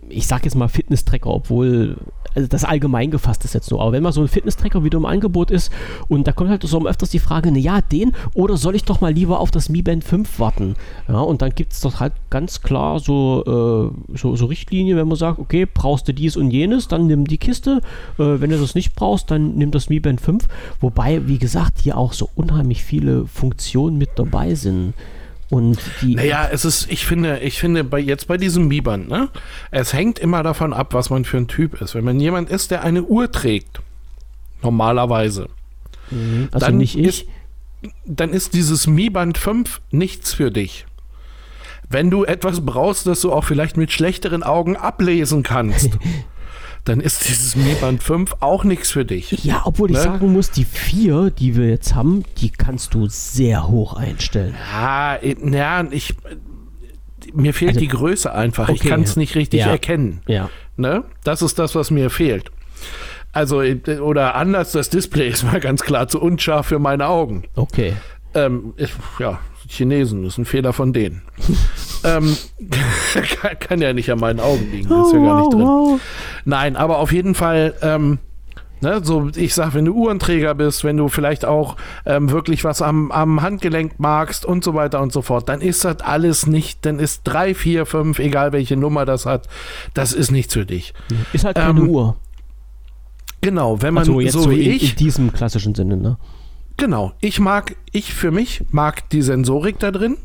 ich sag jetzt mal Fitness-Tracker, obwohl also das allgemein gefasst ist jetzt so. Aber wenn mal so ein Fitness-Tracker wieder im Angebot ist und da kommt halt so öfters die Frage, ja, den oder soll ich doch mal lieber auf das Mi Band 5 warten? Ja, und dann gibt es doch halt ganz klar so, äh, so, so Richtlinien, wenn man sagt, okay, brauchst du dies und jenes, dann nimm die Kiste. Äh, wenn du das nicht brauchst, dann nimm das Mi Band 5. Wobei, wie gesagt, hier auch so unheimlich viele Funktionen mit dabei sind. Und die naja, es ist, ich finde, ich finde, bei, jetzt bei diesem Mi-Band, ne, es hängt immer davon ab, was man für ein Typ ist. Wenn man jemand ist, der eine Uhr trägt, normalerweise, mhm, also dann nicht ich. Ist, dann ist dieses Mi-Band 5 nichts für dich. Wenn du etwas brauchst, das du auch vielleicht mit schlechteren Augen ablesen kannst, dann ist dieses Mi Band 5 auch nichts für dich. Ja, obwohl ne? ich sagen muss, die 4, die wir jetzt haben, die kannst du sehr hoch einstellen. Ja, ja ich, mir fehlt also, die Größe einfach. Okay, ich kann es nicht richtig ja. erkennen. Ja. Ne? Das ist das, was mir fehlt. Also, oder anders, das Display ist mal ganz klar zu unscharf für meine Augen. Okay. Ähm, ich, ja, Chinesen, das ist ein Fehler von denen. ähm, kann, ja nicht an meinen Augen liegen, das ist ja gar nicht drin. Nein, aber auf jeden Fall, ähm, ne, so ich sag, wenn du Uhrenträger bist, wenn du vielleicht auch ähm, wirklich was am, am Handgelenk magst und so weiter und so fort, dann ist das alles nicht, dann ist 3, 4, 5, egal welche Nummer das hat, das ist nichts für dich. Ist halt keine ähm, Uhr. Genau, wenn man also so, so wie in, ich. In diesem klassischen Sinne, ne? Genau. Ich mag, ich für mich mag die Sensorik da drin.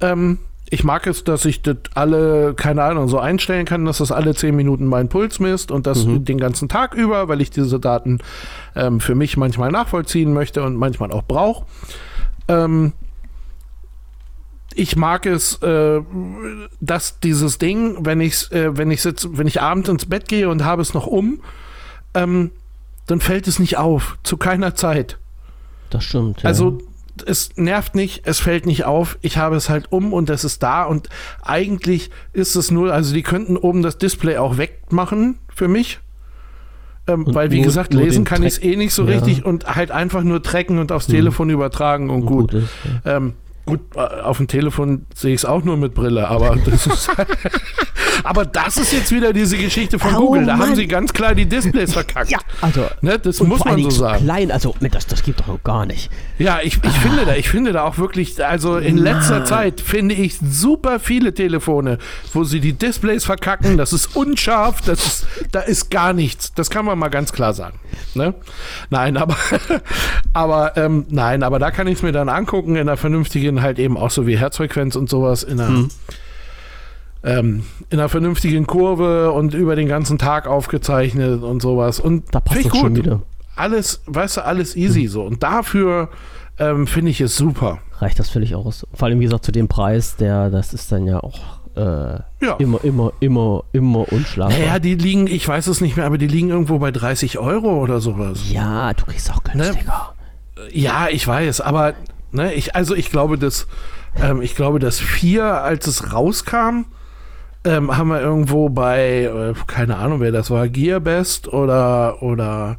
Ähm, ich mag es, dass ich das alle, keine Ahnung, so einstellen kann, dass das alle 10 Minuten meinen Puls misst und das mhm. den ganzen Tag über, weil ich diese Daten ähm, für mich manchmal nachvollziehen möchte und manchmal auch brauche. Ähm, ich mag es, äh, dass dieses Ding, wenn ich, äh, wenn ich sitz, wenn ich abends ins Bett gehe und habe es noch um, ähm, dann fällt es nicht auf, zu keiner Zeit. Das stimmt. Ja. Also es nervt nicht, es fällt nicht auf. Ich habe es halt um und es ist da und eigentlich ist es nur, also die könnten oben das Display auch wegmachen für mich. Ähm, weil, wie nur, gesagt, nur lesen kann ich es eh nicht so ja. richtig und halt einfach nur tracken und aufs hm. Telefon übertragen und, und gut. gut ist, ja. ähm, Gut, äh, auf dem Telefon sehe ich es auch nur mit Brille, aber das ist, aber das ist jetzt wieder diese Geschichte von oh, Google. Da Mann. haben sie ganz klar die Displays verkackt. Ja, also ne, das muss man so sagen. Klein, also das, das gibt doch gar nicht. Ja, ich, ich finde da, ich finde da auch wirklich, also in letzter Mann. Zeit finde ich super viele Telefone, wo sie die Displays verkacken. Das ist unscharf, das ist, da ist gar nichts. Das kann man mal ganz klar sagen. Ne? Nein, aber, aber ähm, nein, aber da kann ich es mir dann angucken in einer vernünftigen, halt eben auch so wie Herzfrequenz und sowas in einer, mhm. Ähm, in einer vernünftigen Kurve und über den ganzen Tag aufgezeichnet und sowas. Und da passt gut. schon wieder. Alles, weißt du, alles easy mhm. so. Und dafür ähm, finde ich es super. Reicht das völlig aus. Vor allem, wie gesagt, zu dem Preis, der, das ist dann ja auch äh, ja. immer, immer, immer, immer unschlagbar. Naja, die liegen, ich weiß es nicht mehr, aber die liegen irgendwo bei 30 Euro oder sowas. Ja, du kriegst auch ne? günstiger. Ne? Ja, ich weiß, aber ne, ich, also ich glaube, dass ähm, ich glaube, dass vier, als es rauskam, ähm, haben wir irgendwo bei, äh, keine Ahnung, wer das war, Gearbest oder oder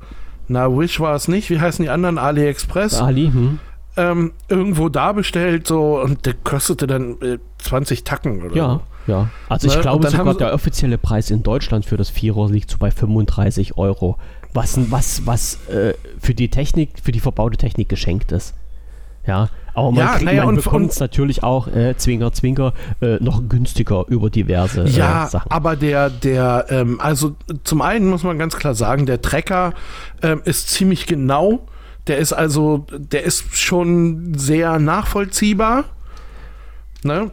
na, Wish war es nicht. Wie heißen die anderen? AliExpress. Ali, hm ähm, irgendwo da bestellt so und der kostete dann äh, 20 Tacken oder Ja, so. ja. Also ich ne? glaube sogar der offizielle Preis in Deutschland für das Vierer liegt so bei 35 Euro. Was, was, was äh, für die Technik, für die verbaute Technik geschenkt ist. Ja, aber man, ja, naja, man bekommt es natürlich auch, äh, Zwinker, Zwinker, äh, noch günstiger über diverse äh, ja, Sachen. aber der, der, ähm, also zum einen muss man ganz klar sagen, der Trecker ähm, ist ziemlich genau der ist also, der ist schon sehr nachvollziehbar. Ne?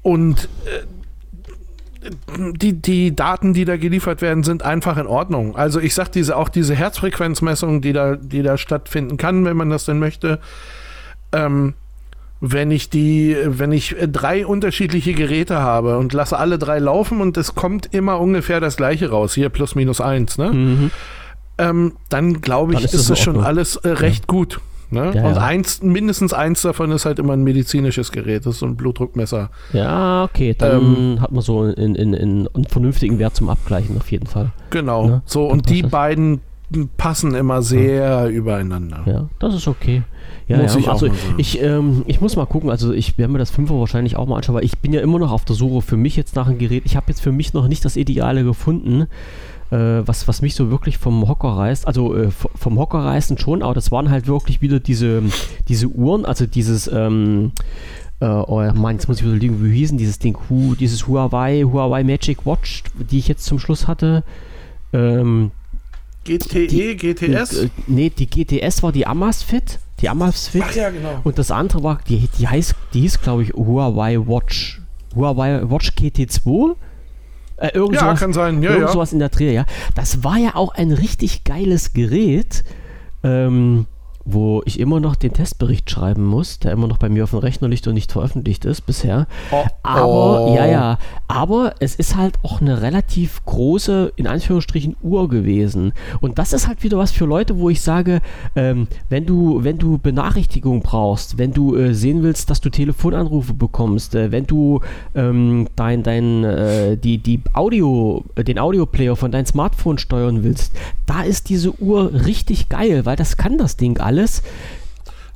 Und äh, die, die Daten, die da geliefert werden, sind einfach in Ordnung. Also ich sag diese, auch diese Herzfrequenzmessung, die da, die da stattfinden kann, wenn man das denn möchte, ähm, wenn ich die, wenn ich drei unterschiedliche Geräte habe und lasse alle drei laufen und es kommt immer ungefähr das gleiche raus, hier plus minus eins, ne? Mhm ähm, dann glaube ich, dann ist, ist es schon alles äh, recht ja. gut. Ne? Ja, und ja. eins, mindestens eins davon ist halt immer ein medizinisches Gerät. Das ist so ein Blutdruckmesser. Ja, okay, dann hat man so in, in, in einen vernünftigen Wert zum Abgleichen auf jeden Fall. Genau. Ne? So, Dann und die das. beiden passen immer sehr übereinander. Ja, das ist okay. Ja, Muss ja. ich also ich, ähm, ich muss mal gucken, also ich werde mir das Fünfer wahrscheinlich auch mal anschauen, weil ich bin ja immer noch auf der Suche für mich jetzt nach einem Gerät. Ich habe jetzt für mich noch nicht das Ideale gefunden, äh, was, was mich so wirklich vom Hocker reißt. Also äh, vom Hocker reißen schon, aber das waren halt wirklich wieder diese, diese Uhren, also dieses, ähm, äh, oh Mann, jetzt muss ich überlegen, wie hießen dieses Ding, Hu, dieses Huawei, Huawei Magic Watch, die ich jetzt zum Schluss hatte. Ähm, GTE, Die- GTS? äh, nee, die GTS war die Amazfit. Die Amazfit. Ach ja, genau. Und das andere war, die, die, heißt, die hieß, glaube ich, Huawei Watch. Huawei Watch GT2. Äh, irgend Ja, sowas, kann sein. Ja, irgend ja. sowas in der Dreh, ja. Das war ja auch ein richtig geiles Gerät, ähm, wo ich immer noch den Testbericht schreiben muss, der immer noch bei mir auf dem Rechner liegt und nicht veröffentlicht ist bisher. Oh, Aber, oh. ja, ja, aber es ist halt auch eine relativ große, in Anführungsstrichen, Uhr gewesen. Und das ist halt wieder was für Leute, wo ich sage, ähm, wenn du, wenn du Benachrichtigung brauchst, wenn du äh, sehen willst, dass du Telefonanrufe bekommst, äh, wenn du ähm, dein, dein, äh, die, die Audio, äh, den Audioplayer von deinem Smartphone steuern willst, da ist diese Uhr richtig geil, weil das kann das Ding alles.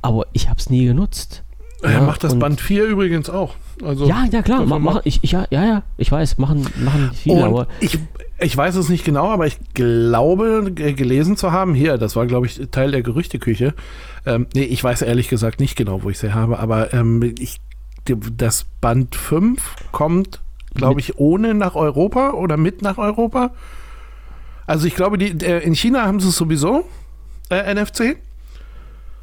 Aber ich habe es nie genutzt. Er Ja, macht das Band 4 übrigens auch. Also, ja, ja klar, ma, machen, ich, ich, ja, ja, ja, ich weiß, machen, machen viele, aber ich, ich weiß es nicht genau, aber ich glaube, g- gelesen zu haben, hier, das war, glaube ich, Teil der Gerüchteküche. Ähm, nee, ich weiß ehrlich gesagt nicht genau, wo ich sie habe, aber ähm, ich, das Band 5 kommt, glaube ich, ohne nach Europa oder mit nach Europa. Also ich glaube, die, äh, in China haben sie es sowieso, äh, NFC.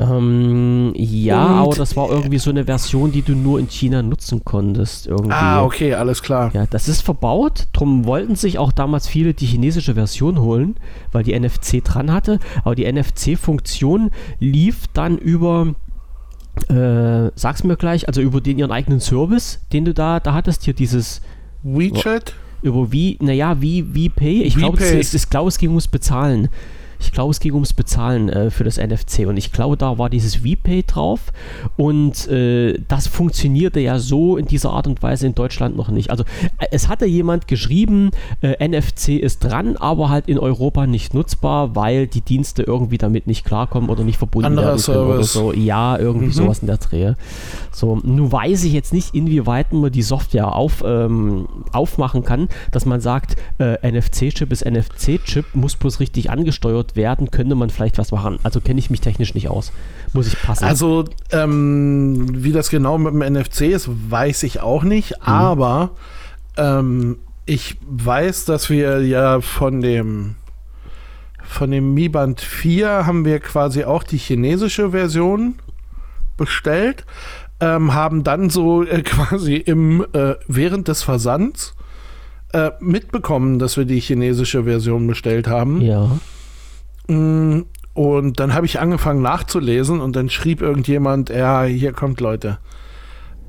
Ähm, ja, Und- aber das war irgendwie so eine Version, die du nur in China nutzen konntest irgendwie. Ah, okay, alles klar. Ja, das ist verbaut, drum wollten sich auch damals viele die chinesische Version holen, weil die NFC dran hatte, aber die NFC-Funktion lief dann über, äh, sag's mir gleich, also über den ihren eigenen Service, den du da, da hattest, hier dieses, WeChat? über wie, naja, wie, wie Pay. Ich glaube, es, es, ich glaube, es ging ums Bezahlen. Ich glaube, es ging ums Bezahlen äh, für das NFC und ich glaube, da war dieses VPay drauf und äh, das funktionierte ja so in dieser Art und Weise in Deutschland noch nicht. Also äh, es hatte jemand geschrieben, äh, NFC ist dran, aber halt in Europa nicht nutzbar, weil die Dienste irgendwie damit nicht klarkommen oder nicht verbunden Anderer werden können oder Service. so. Ja, irgendwie Mhm. sowas in der Dreh. So, nun weiß ich jetzt nicht, inwieweit man die Software auf, ähm, aufmachen kann, dass man sagt, äh, NFC-Chip ist NFC-Chip, muss bloß richtig angesteuert werden, könnte man vielleicht was machen. Also kenne ich mich technisch nicht aus. Muss ich passen. Also, ähm, wie das genau mit dem NFC ist, weiß ich auch nicht, aber ähm, ich weiß, dass wir ja von dem von dem Mi Band 4 haben wir quasi auch die chinesische Version bestellt, ähm, haben dann so äh, quasi im äh, während des Versands äh, mitbekommen, dass wir die chinesische Version bestellt haben. ja. Mm, Und dann habe ich angefangen nachzulesen und dann schrieb irgendjemand, ja, hier kommt Leute.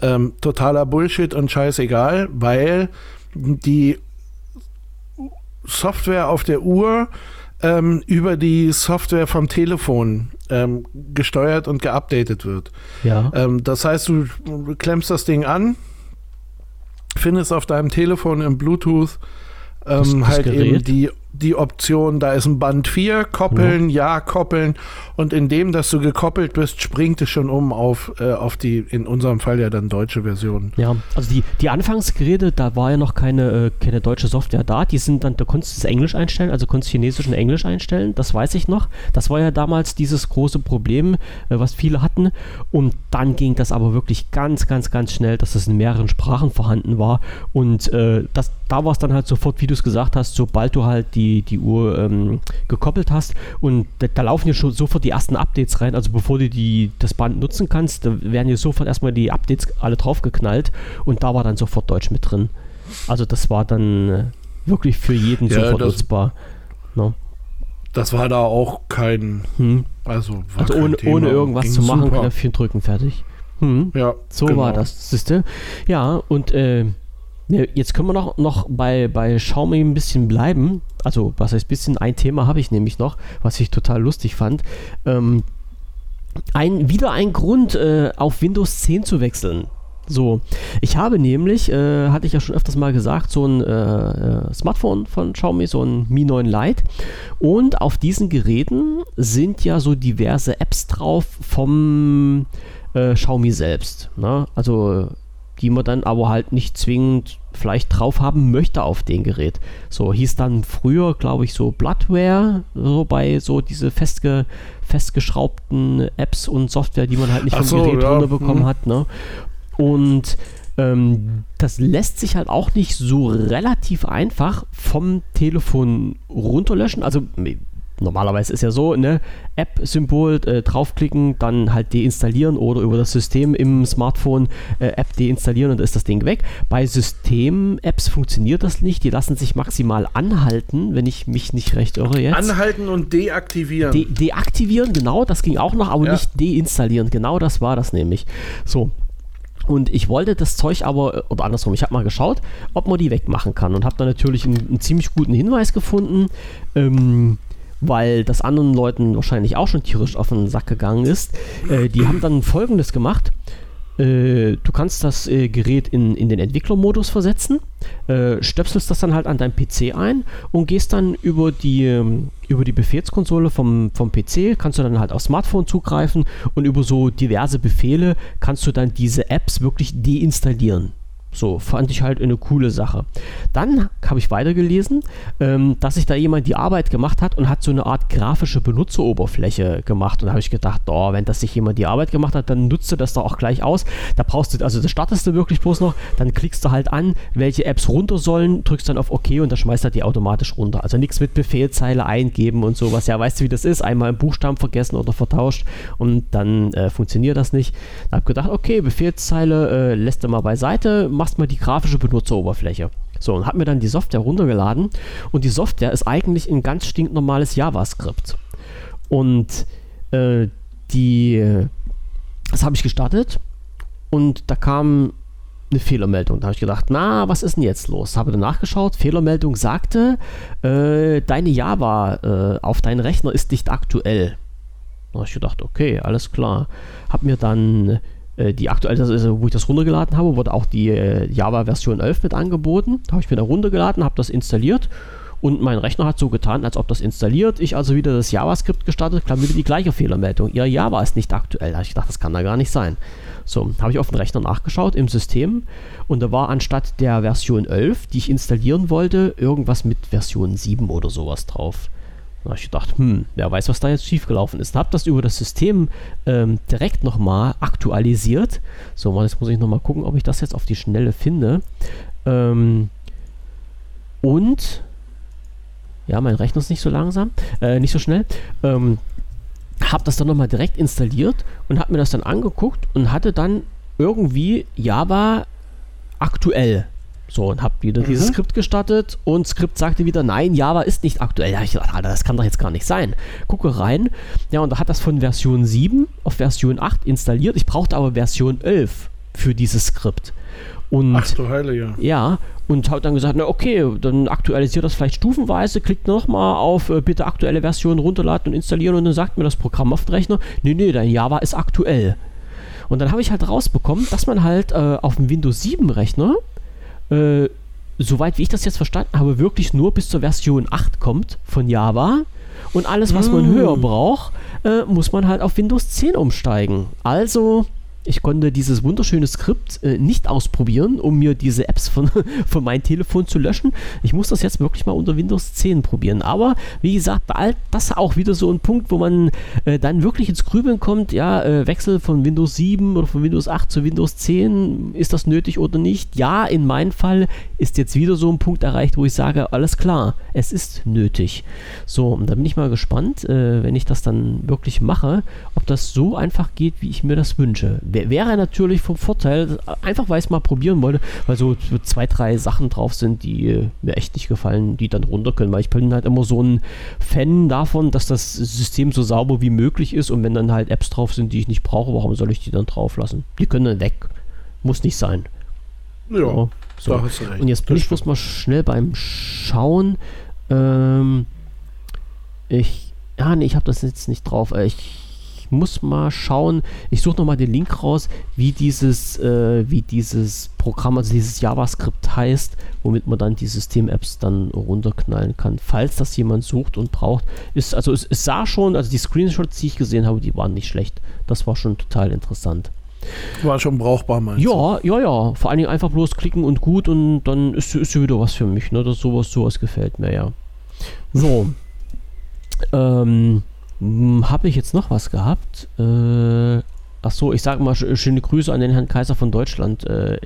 Ähm, totaler Bullshit und scheißegal, weil die Software auf der Uhr ähm, über die Software vom Telefon ähm, gesteuert und geupdatet wird. Ja. Ähm, das heißt, du klemmst das Ding an, findest auf deinem Telefon im Bluetooth Das- ähm, das halt Gerät? eben die, die Option, da ist ein Band 4, koppeln, ja. koppeln und indem, dass du gekoppelt bist, springt es schon um auf, äh, auf die, in unserem Fall ja dann deutsche Version. Ja, also die, die Anfangsgeräte, da war ja noch keine, äh, keine deutsche Software da. Die sind dann, da konntest du Englisch einstellen, also konntest Chinesisch und Englisch einstellen, das weiß ich noch. Das war ja damals dieses große Problem, äh, was viele hatten. Und dann ging das aber wirklich ganz, ganz, ganz schnell, dass es in mehreren Sprachen vorhanden war. Und äh, das, da war es dann halt sofort, wie du es gesagt hast, sobald du halt die, die Uhr ähm, gekoppelt hast. Und da, da laufen ja schon sofort die ersten Updates rein. Also bevor du die, das Band nutzen kannst, da werden dir sofort erstmal die Updates alle draufgeknallt. Und da war dann sofort Deutsch mit drin. Also das war dann äh, wirklich für jeden Ja, sofort das- nutzbar. No. Das war da auch kein, Hm. also, Also kein ohne, ohne irgendwas ging zu machen. Knöpfchen drücken, fertig. Hm. Ja, So genau. war das, siehste. Ja, und äh, ne, jetzt können wir noch, noch bei, bei Xiaomi ein bisschen bleiben. Also, was heißt bisschen? Ein Thema habe ich nämlich noch, was ich total lustig fand. Ähm, ein, wieder ein Grund, äh, auf Windows 10 zu wechseln. So, ich habe nämlich, äh, hatte ich ja schon öfters mal gesagt, so ein äh, äh Smartphone von Xiaomi, so ein Mi 9 Lite. Und auf diesen Geräten sind ja so diverse Apps drauf vom äh, Xiaomi selbst. Ne? Also die man dann aber halt nicht zwingend vielleicht drauf haben möchte auf den Gerät. So hieß dann früher, glaube ich, so Bloodware, so bei so diese festge, festgeschraubten Apps und Software, die man halt nicht vom so, Gerät ja. runterbekommen hm. hat. Ne? Und ähm, das lässt sich halt auch nicht so relativ einfach vom Telefon runterlöschen. Also normalerweise ist ja so, ne, App-Symbol äh, draufklicken, dann halt deinstallieren oder über das System im Smartphone äh, App deinstallieren und dann ist das Ding weg. Bei System-Apps funktioniert das nicht, die lassen sich maximal anhalten, wenn ich mich nicht recht irre jetzt. Anhalten und deaktivieren. De deaktivieren, genau, das ging auch noch, aber ja. nicht deinstallieren, genau das war das nämlich. So, und ich wollte das Zeug aber, oder andersrum, ich habe mal geschaut, ob man die wegmachen kann und habe da natürlich einen, einen, ziemlich guten Hinweis gefunden. Ähm, weil das anderen Leuten wahrscheinlich auch schon tierisch auf den Sack gegangen ist. Äh, die haben dann folgendes gemacht. Äh, du kannst das äh, Gerät in, in den Entwicklermodus versetzen, äh, stöpselst das dann halt an deinem PC ein und gehst dann über die, ähm, über die Befehlskonsole vom, vom PC, kannst du dann halt aufs Smartphone zugreifen und über so diverse Befehle kannst du dann diese Apps wirklich deinstallieren. So, fand ich halt eine coole Sache. Dann habe ich weitergelesen, ähm, dass sich da jemand die Arbeit gemacht hat und hat so eine Art grafische Benutzeroberfläche gemacht. Und da habe ich gedacht, oh, wenn das sich jemand die Arbeit gemacht hat, dann nutzt du das doch auch gleich aus. Da brauchst du, also das startest du wirklich bloß noch, dann klickst du halt an, welche Apps runter sollen, drückst dann auf OK und dann schmeißt er die automatisch runter. Also nichts mit Befehlzeile eingeben und sowas. Ja, weißt du, wie das ist? Einmal einen Buchstaben vergessen oder vertauscht und dann äh, funktioniert das nicht. Da habe ich gedacht, okay, Befehlszeile äh, lässt du mal beiseite, mach machst mal die grafische Benutzeroberfläche. So, und habe mir dann die Software runtergeladen und die Software ist eigentlich ein ganz stinknormales JavaScript. Und äh, die, das habe ich gestartet und da kam eine Fehlermeldung. Da habe ich gedacht, na, was ist denn jetzt los? Habe dann nachgeschaut, Fehlermeldung sagte, äh, deine Java äh, auf deinen Rechner ist nicht aktuell. Da habe ich gedacht, okay, alles klar. Habe mir dann äh, die aktuell, also wo ich das runtergeladen habe, wurde auch die äh, Java Version 11 mit angeboten. Da habe ich mir da runtergeladen, habe das installiert und mein Rechner hat so getan, als ob das installiert. Ich also wieder das JavaScript gestartet, kam wieder die gleiche Fehlermeldung. Ihr Java ist nicht aktuell. Da habe ich gedacht, das kann da gar nicht sein. So, habe ich auf den Rechner nachgeschaut im System und da war anstatt der Version 11, die ich installieren wollte, irgendwas mit Version 7 oder sowas drauf. Da habe ich gedacht, hm, wer weiß, was da jetzt schiefgelaufen ist. Habe das über das System ähm, direkt nochmal aktualisiert. So, jetzt muss ich nochmal gucken, ob ich das jetzt auf die Schnelle finde. Ähm, und, ja, mein Rechner ist nicht so langsam, äh, nicht so schnell. Ähm, habe das dann nochmal direkt installiert und habe mir das dann angeguckt und hatte dann irgendwie Java aktuell so, und habe wieder mhm. dieses Skript gestartet und Skript sagte wieder, nein, Java ist nicht aktuell. Ja, ich dachte, Alter, das kann doch jetzt gar nicht sein. Gucke rein. Ja, und da hat das von Version 7 auf Version 8 installiert. Ich brauchte aber Version 11 für dieses Skript. Und, Ach du Heilige. Ja, und hat dann gesagt, na okay, dann aktualisiert das vielleicht stufenweise, klickt nochmal auf äh, bitte aktuelle Version runterladen und installieren und dann sagt mir das Programm auf dem Rechner, nee, nee, dein Java ist aktuell. Und dann habe ich halt rausbekommen, dass man halt äh, auf dem Windows 7 Rechner äh, soweit wie ich das jetzt verstanden habe, wirklich nur bis zur Version 8 kommt von Java. Und alles, was man mm. höher braucht, äh, muss man halt auf Windows 10 umsteigen. Also ich konnte dieses wunderschöne Skript äh, nicht ausprobieren, um mir diese Apps von, von meinem Telefon zu löschen. Ich muss das jetzt wirklich mal unter Windows 10 probieren. Aber wie gesagt, das ist auch wieder so ein Punkt, wo man äh, dann wirklich ins Grübeln kommt. Ja, äh, Wechsel von Windows 7 oder von Windows 8 zu Windows 10, ist das nötig oder nicht? Ja, in meinem Fall ist jetzt wieder so ein Punkt erreicht, wo ich sage, alles klar, es ist nötig. So, und da bin ich mal gespannt, äh, wenn ich das dann wirklich mache, ob das so einfach geht, wie ich mir das wünsche wäre natürlich vom Vorteil, einfach weil ich es mal probieren wollte, weil so zwei, drei Sachen drauf sind, die äh, mir echt nicht gefallen, die dann runter können, weil ich bin halt immer so ein Fan davon, dass das System so sauber wie möglich ist und wenn dann halt Apps drauf sind, die ich nicht brauche, warum soll ich die dann drauf lassen? Die können dann weg. Muss nicht sein. Ja, so. Und jetzt bin ich bloß mal schnell beim Schauen. Ähm, ich, ja, nee, ich habe das jetzt nicht drauf. Äh, ich muss mal schauen. Ich suche nochmal den Link raus, wie dieses, äh, wie dieses Programm, also dieses JavaScript heißt, womit man dann die System-Apps dann runterknallen kann. Falls das jemand sucht und braucht. Ist, also es, es sah schon, also die Screenshots, die ich gesehen habe, die waren nicht schlecht. Das war schon total interessant. War schon brauchbar, meinst Ja, ja, ja. Vor allen Dingen einfach bloß klicken und gut und dann ist, ist wieder was für mich. Ne? Das sowas, sowas gefällt mir ja. So. Ähm, habe ich jetzt noch was gehabt? Äh, ach so, ich sage mal sch schöne Grüße an den Herrn Kaiser von Deutschland. Äh,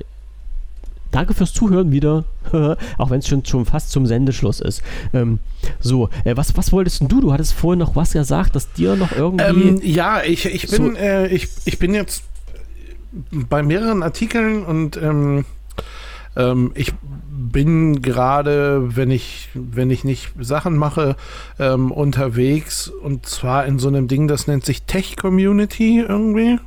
danke fürs Zuhören wieder, auch wenn es schon, schon fast zum Sendeschluss ist. Ähm, so, äh, was, was wolltest du? Du hattest vorhin noch was gesagt, dass dir noch irgendwie... Ähm, ja, ich, ich, bin, so äh, ich, ich bin jetzt bei mehreren Artikeln und ähm, ähm, ich bin gerade, wenn ich, wenn ich nicht Sachen mache, ähm, unterwegs und zwar in so einem Ding, das nennt sich Tech Community irgendwie.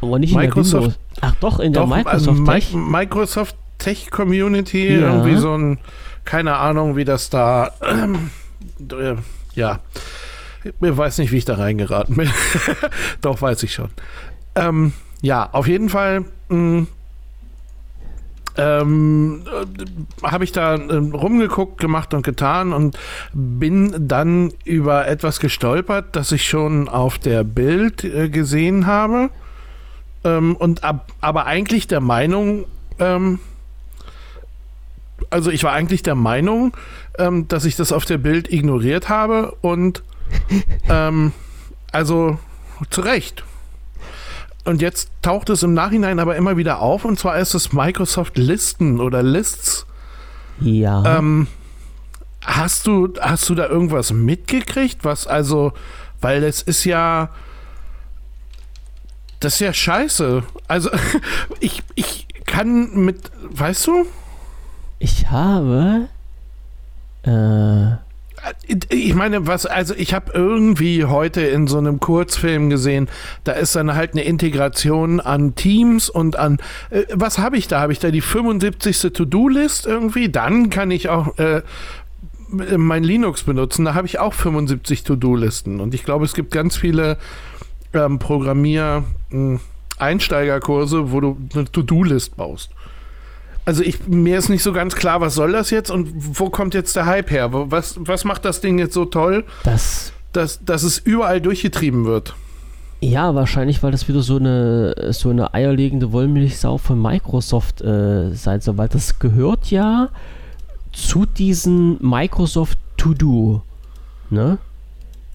Aber nicht Microsoft, in der Windows. Ach doch, in der Microsoft also Tech. Microsoft Tech Community, ja. irgendwie so ein, keine Ahnung, wie das da, äh, ja. Ich weiß nicht, wie ich da reingeraten bin. Doch, weiß ich schon. Ähm, ja, auf jeden Fall mh, mm, ähm, äh, habe ich da äh, rumgeguckt, gemacht und getan und bin dann über etwas gestolpert, das ich schon auf der Bild äh, gesehen habe. Ähm, und ab, aber eigentlich der Meinung, ähm, also ich war eigentlich der Meinung, ähm, dass ich das auf der Bild ignoriert habe und ähm, also zu Recht. Und jetzt taucht es im Nachhinein aber immer wieder auf und zwar ist es Microsoft Listen oder Lists. Ja. Ähm, hast du, hast du da irgendwas mitgekriegt? Was also, weil es ist ja, das ist ja scheiße. Also, ich, ich kann mit, weißt du? Ich habe, äh, ich meine, was, also ich habe irgendwie heute in so einem Kurzfilm gesehen, da ist dann halt eine Integration an Teams und an, äh, was habe ich da? Habe ich da die 75. To-Do-List irgendwie? Dann kann ich auch äh, mein Linux benutzen. Da habe ich auch 75 To-Do-Listen. Und ich glaube, es gibt ganz viele ähm, Programmier-Einsteigerkurse, hm, wo du eine To-Do-List baust. Also ich, mir ist nicht so ganz klar, was soll das jetzt und wo kommt jetzt der Hype her? Was, was macht das Ding jetzt so toll, das, dass, dass es überall durchgetrieben wird? Ja, wahrscheinlich, weil das wieder so eine, so eine eierlegende Wollmilchsau von Microsoft äh, sein soll, weil das gehört ja zu diesen Microsoft To-Do. Ne?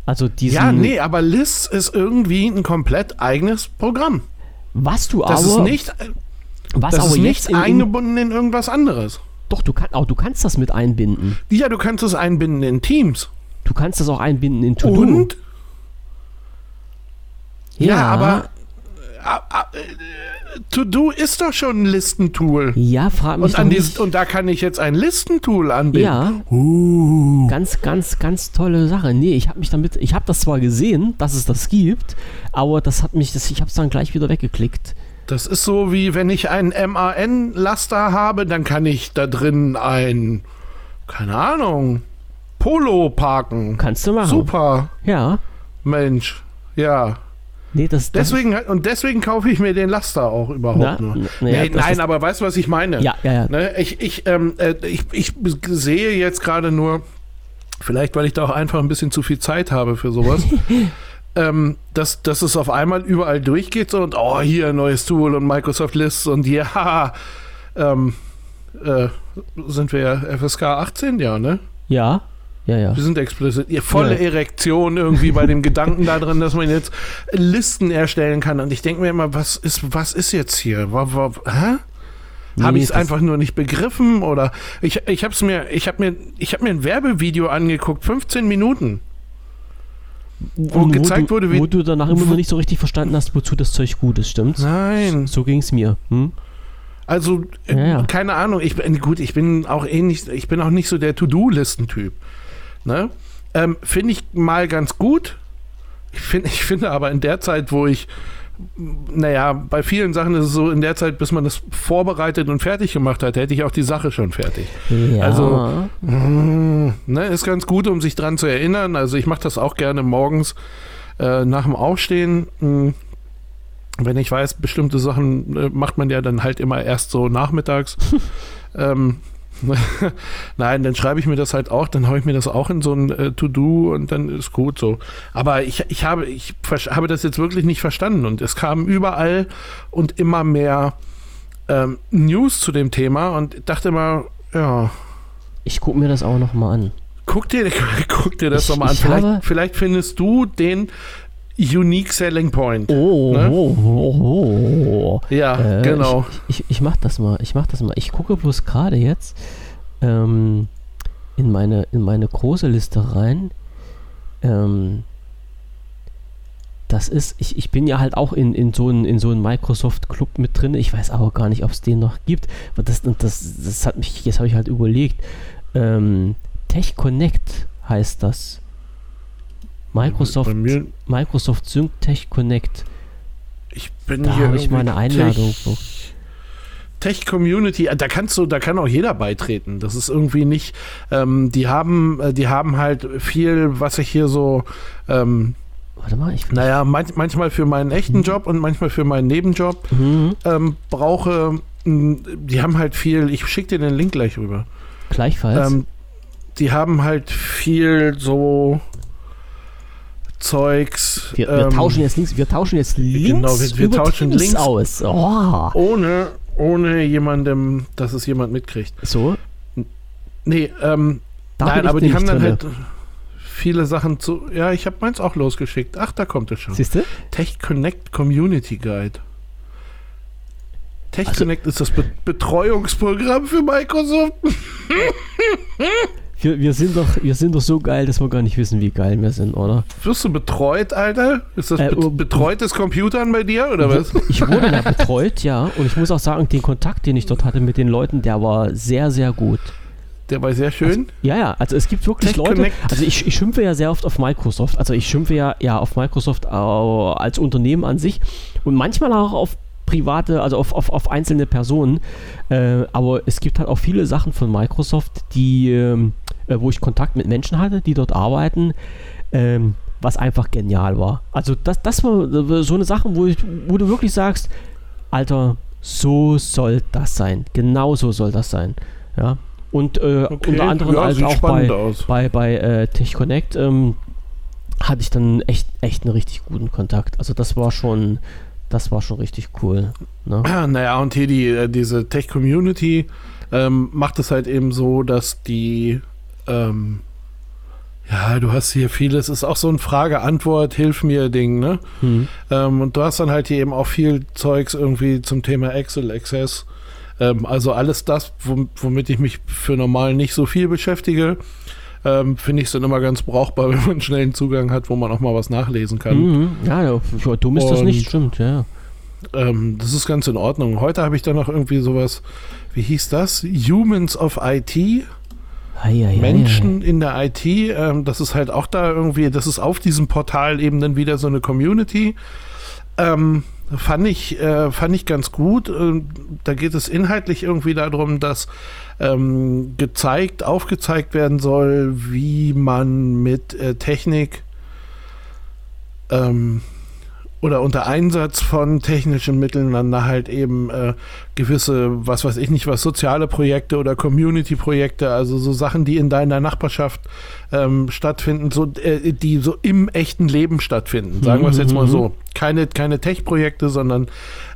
Also diesen. Ja, nee, aber Liz ist irgendwie ein komplett eigenes Programm. Was du das aber. Das ist nicht was das aber ist nicht in, eingebunden in irgendwas anderes. Doch, du, kann, auch, du kannst das mit einbinden. Ja, du kannst das einbinden in Teams. Du kannst das auch einbinden in To-Do. Und? Ja, ja aber äh, äh, To-Do ist doch schon ein Listentool. Ja, frag mich und, an dieses, und da kann ich jetzt ein Listentool anbinden. Ja. Uh. Ganz, ganz, ganz tolle Sache. Nee, ich habe mich damit, ich habe das zwar gesehen, dass es das gibt, aber das hat mich, das, ich habe es dann gleich wieder weggeklickt. Das ist so wie wenn ich einen MAN-Laster habe, dann kann ich da drin ein, keine Ahnung, Polo parken. Kannst du machen. Super. Ja. Mensch, ja. Nee, das, das deswegen, und deswegen kaufe ich mir den Laster auch überhaupt na, nur. Na, nee, ja, nein, aber weißt du, was ich meine? Ja, ja, ja. Ne, ich, ich, ähm, äh, ich, ich sehe jetzt gerade nur, vielleicht weil ich da auch einfach ein bisschen zu viel Zeit habe für sowas, ähm, dass, dass es auf einmal überall durchgeht so, und oh, hier ein neues Tool und Microsoft Lists und haha, ähm, äh, sind wir ja FSK 18, ja, ne? Ja. Ja, ja. Wir sind explizit. Ihr volle ja. Erektion irgendwie bei dem Gedanken da drin, dass man jetzt Listen erstellen kann. Und ich denke mir immer, was ist, was ist jetzt hier? War, war, hä? Nee, habe ich es einfach nur nicht begriffen oder ich, ich habe mir ich habe mir ich habe mir ein Werbevideo angeguckt 15 Minuten wo, wo gezeigt du, wurde, wie. Wo du danach immer noch nicht so richtig verstanden hast, wozu das Zeug gut ist, stimmt's? Nein. So ging es mir. Hm? Also, äh, ja, ja. keine Ahnung, ich bin gut, ich bin auch ähnlich, ich bin auch nicht so der To-Do-Listen-Typ. Ne? Ähm, finde ich mal ganz gut. Ich, find, ich finde aber in der Zeit, wo ich naja, bei vielen Sachen ist es so, in der Zeit, bis man das vorbereitet und fertig gemacht hat, hätte ich auch die Sache schon fertig. Ja. Also, mh, ne, ist ganz gut, um sich dran zu erinnern. Also ich mache das auch gerne morgens, äh, nach dem Aufstehen, mh, wenn ich weiß, bestimmte Sachen äh, macht man ja dann halt immer erst so nachmittags. ähm, Nein, dann schreibe ich mir das halt auch, dann haue ich mir das auch in so ein äh, To-Do und dann ist gut so. Aber ich, ich, habe, ich habe das jetzt wirklich nicht verstanden und es kamen überall und immer mehr ähm, News zu dem Thema und dachte mal, ja. Ich gucke mir das auch nochmal an. Guck dir, guck dir das nochmal an. Vielleicht, vielleicht findest du den Unique Selling Point. Oh, ne? oh, oh, oh. Ja, äh, genau. Ich, ich, ich, mach das mal. Ich mach das mal. Ich gucke bloß gerade jetzt ähm, in, meine, in meine große Liste rein. Ähm, das ist, ich, ich bin ja halt auch in, in so einem so Microsoft-Club mit drin. Ich weiß aber gar nicht, ob es den noch gibt. Aber das, das, das hat mich, jetzt habe ich halt überlegt. Ähm, Tech Connect heißt das. Microsoft, Microsoft Sync Tech Connect. Ich bin da habe ich meine Einladung. Tech, Tech Community, da kannst du, da kann auch jeder beitreten. Das ist irgendwie nicht. Ähm, die haben, äh, die haben halt viel, was ich hier so. Ähm, Warte mal, ich. Naja, man, manchmal für meinen echten mhm. Job und manchmal für meinen Nebenjob mhm. ähm, brauche. Die haben halt viel. Ich schicke dir den Link gleich rüber. Gleichfalls. Ähm, die haben halt viel so Zeugs. Wir, wir ähm, tauschen jetzt links, wir tauschen jetzt links, genau, wir, wir tauschen links aus. Oh. Ohne, ohne jemandem, dass es jemand mitkriegt. So? Nee, ähm, da nein, aber die haben dann halt viele Sachen zu. Ja, ich habe meins auch losgeschickt. Ach, da kommt es schon. Siehst du? Tech Connect Community Guide. Tech also, Connect ist das Be Betreuungsprogramm für Microsoft. Wir, wir, sind doch, wir sind doch so geil, dass wir gar nicht wissen, wie geil wir sind, oder? Wirst du betreut, Alter? Ist das äh, bet betreutes Computern bei dir, oder was? Ich wurde da betreut, ja. Und ich muss auch sagen, den Kontakt, den ich dort hatte mit den Leuten, der war sehr, sehr gut. Der war sehr schön. Also, ja, ja, also es gibt wirklich Tech Leute. Connect. Also ich, ich schimpfe ja sehr oft auf Microsoft. Also ich schimpfe ja, ja auf Microsoft äh, als Unternehmen an sich und manchmal auch auf private, also auf, auf, auf einzelne Personen. Äh, aber es gibt halt auch viele Sachen von Microsoft, die, äh, wo ich Kontakt mit Menschen hatte, die dort arbeiten. Ähm, was einfach genial war. Also das, das war so eine Sache, wo, ich, wo du wirklich sagst, Alter, so soll das sein. Genau so soll das sein. Ja. Und äh, okay. unter anderem ja, also auch bei, aus. bei, bei äh, Tech Connect ähm, hatte ich dann echt, echt einen richtig guten Kontakt. Also das war schon, das war schon richtig cool. Ne? Naja, und hier die, äh, diese Tech-Community ähm, macht es halt eben so, dass die ähm, ja, du hast hier vieles, ist auch so ein Frage-Antwort, hilf mir Ding, ne? Mhm. Ähm, und du hast dann halt hier eben auch viel Zeugs irgendwie zum Thema Excel Access. Ähm, also alles das, womit ich mich für normal nicht so viel beschäftige ähm, finde ich es dann immer ganz brauchbar, wenn man schnellen Zugang hat, wo man auch mal was nachlesen kann. Mhm. Ja, ja, dumm ist Und, das nicht, stimmt, ja. Ähm, das ist ganz in Ordnung. Heute habe ich dann noch irgendwie sowas, wie hieß das? Humans of IT. Menschen in der IT, ähm, das ist halt auch da irgendwie, das ist auf diesem Portal eben dann wieder so eine Community. Ähm, fand ich, äh, fand ich ganz gut. Äh, da geht es inhaltlich irgendwie darum, dass ähm, gezeigt, aufgezeigt werden soll, wie man mit äh, Technik ähm, oder unter Einsatz von technischen Mitteln dann halt eben äh, gewisse, was weiß ich nicht, was soziale Projekte oder Community-Projekte, also so Sachen, die in deiner Nachbarschaft ähm, stattfinden, so, äh, die so im echten Leben stattfinden. Sagen wir es jetzt mal mhm. so. Keine, keine Tech-Projekte, sondern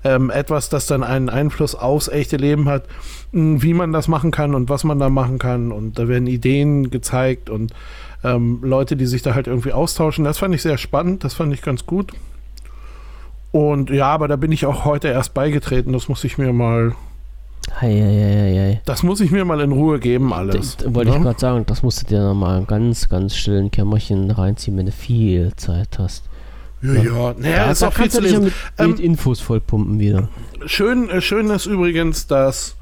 ähm, etwas, das dann einen Einfluss aufs echte Leben hat, mh, wie man das machen kann und was man da machen kann. Und da werden Ideen gezeigt und ähm, Leute, die sich da halt irgendwie austauschen. Das fand ich sehr spannend, das fand ich ganz gut. Und ja, aber da bin ich auch heute erst beigetreten. Das muss ich mir mal. Hei, hei, hei, das muss ich mir mal in Ruhe geben, alles. Das, wollte ne? ich gerade sagen, das musst du dir nochmal ein ganz, ganz stillen Kämmerchen reinziehen, wenn du viel Zeit hast. Ja, ja. ja. Naja, da, ist auch viel zu lesen. Ja mit, ähm, mit Infos vollpumpen wieder. Schön, äh, schön ist übrigens, dass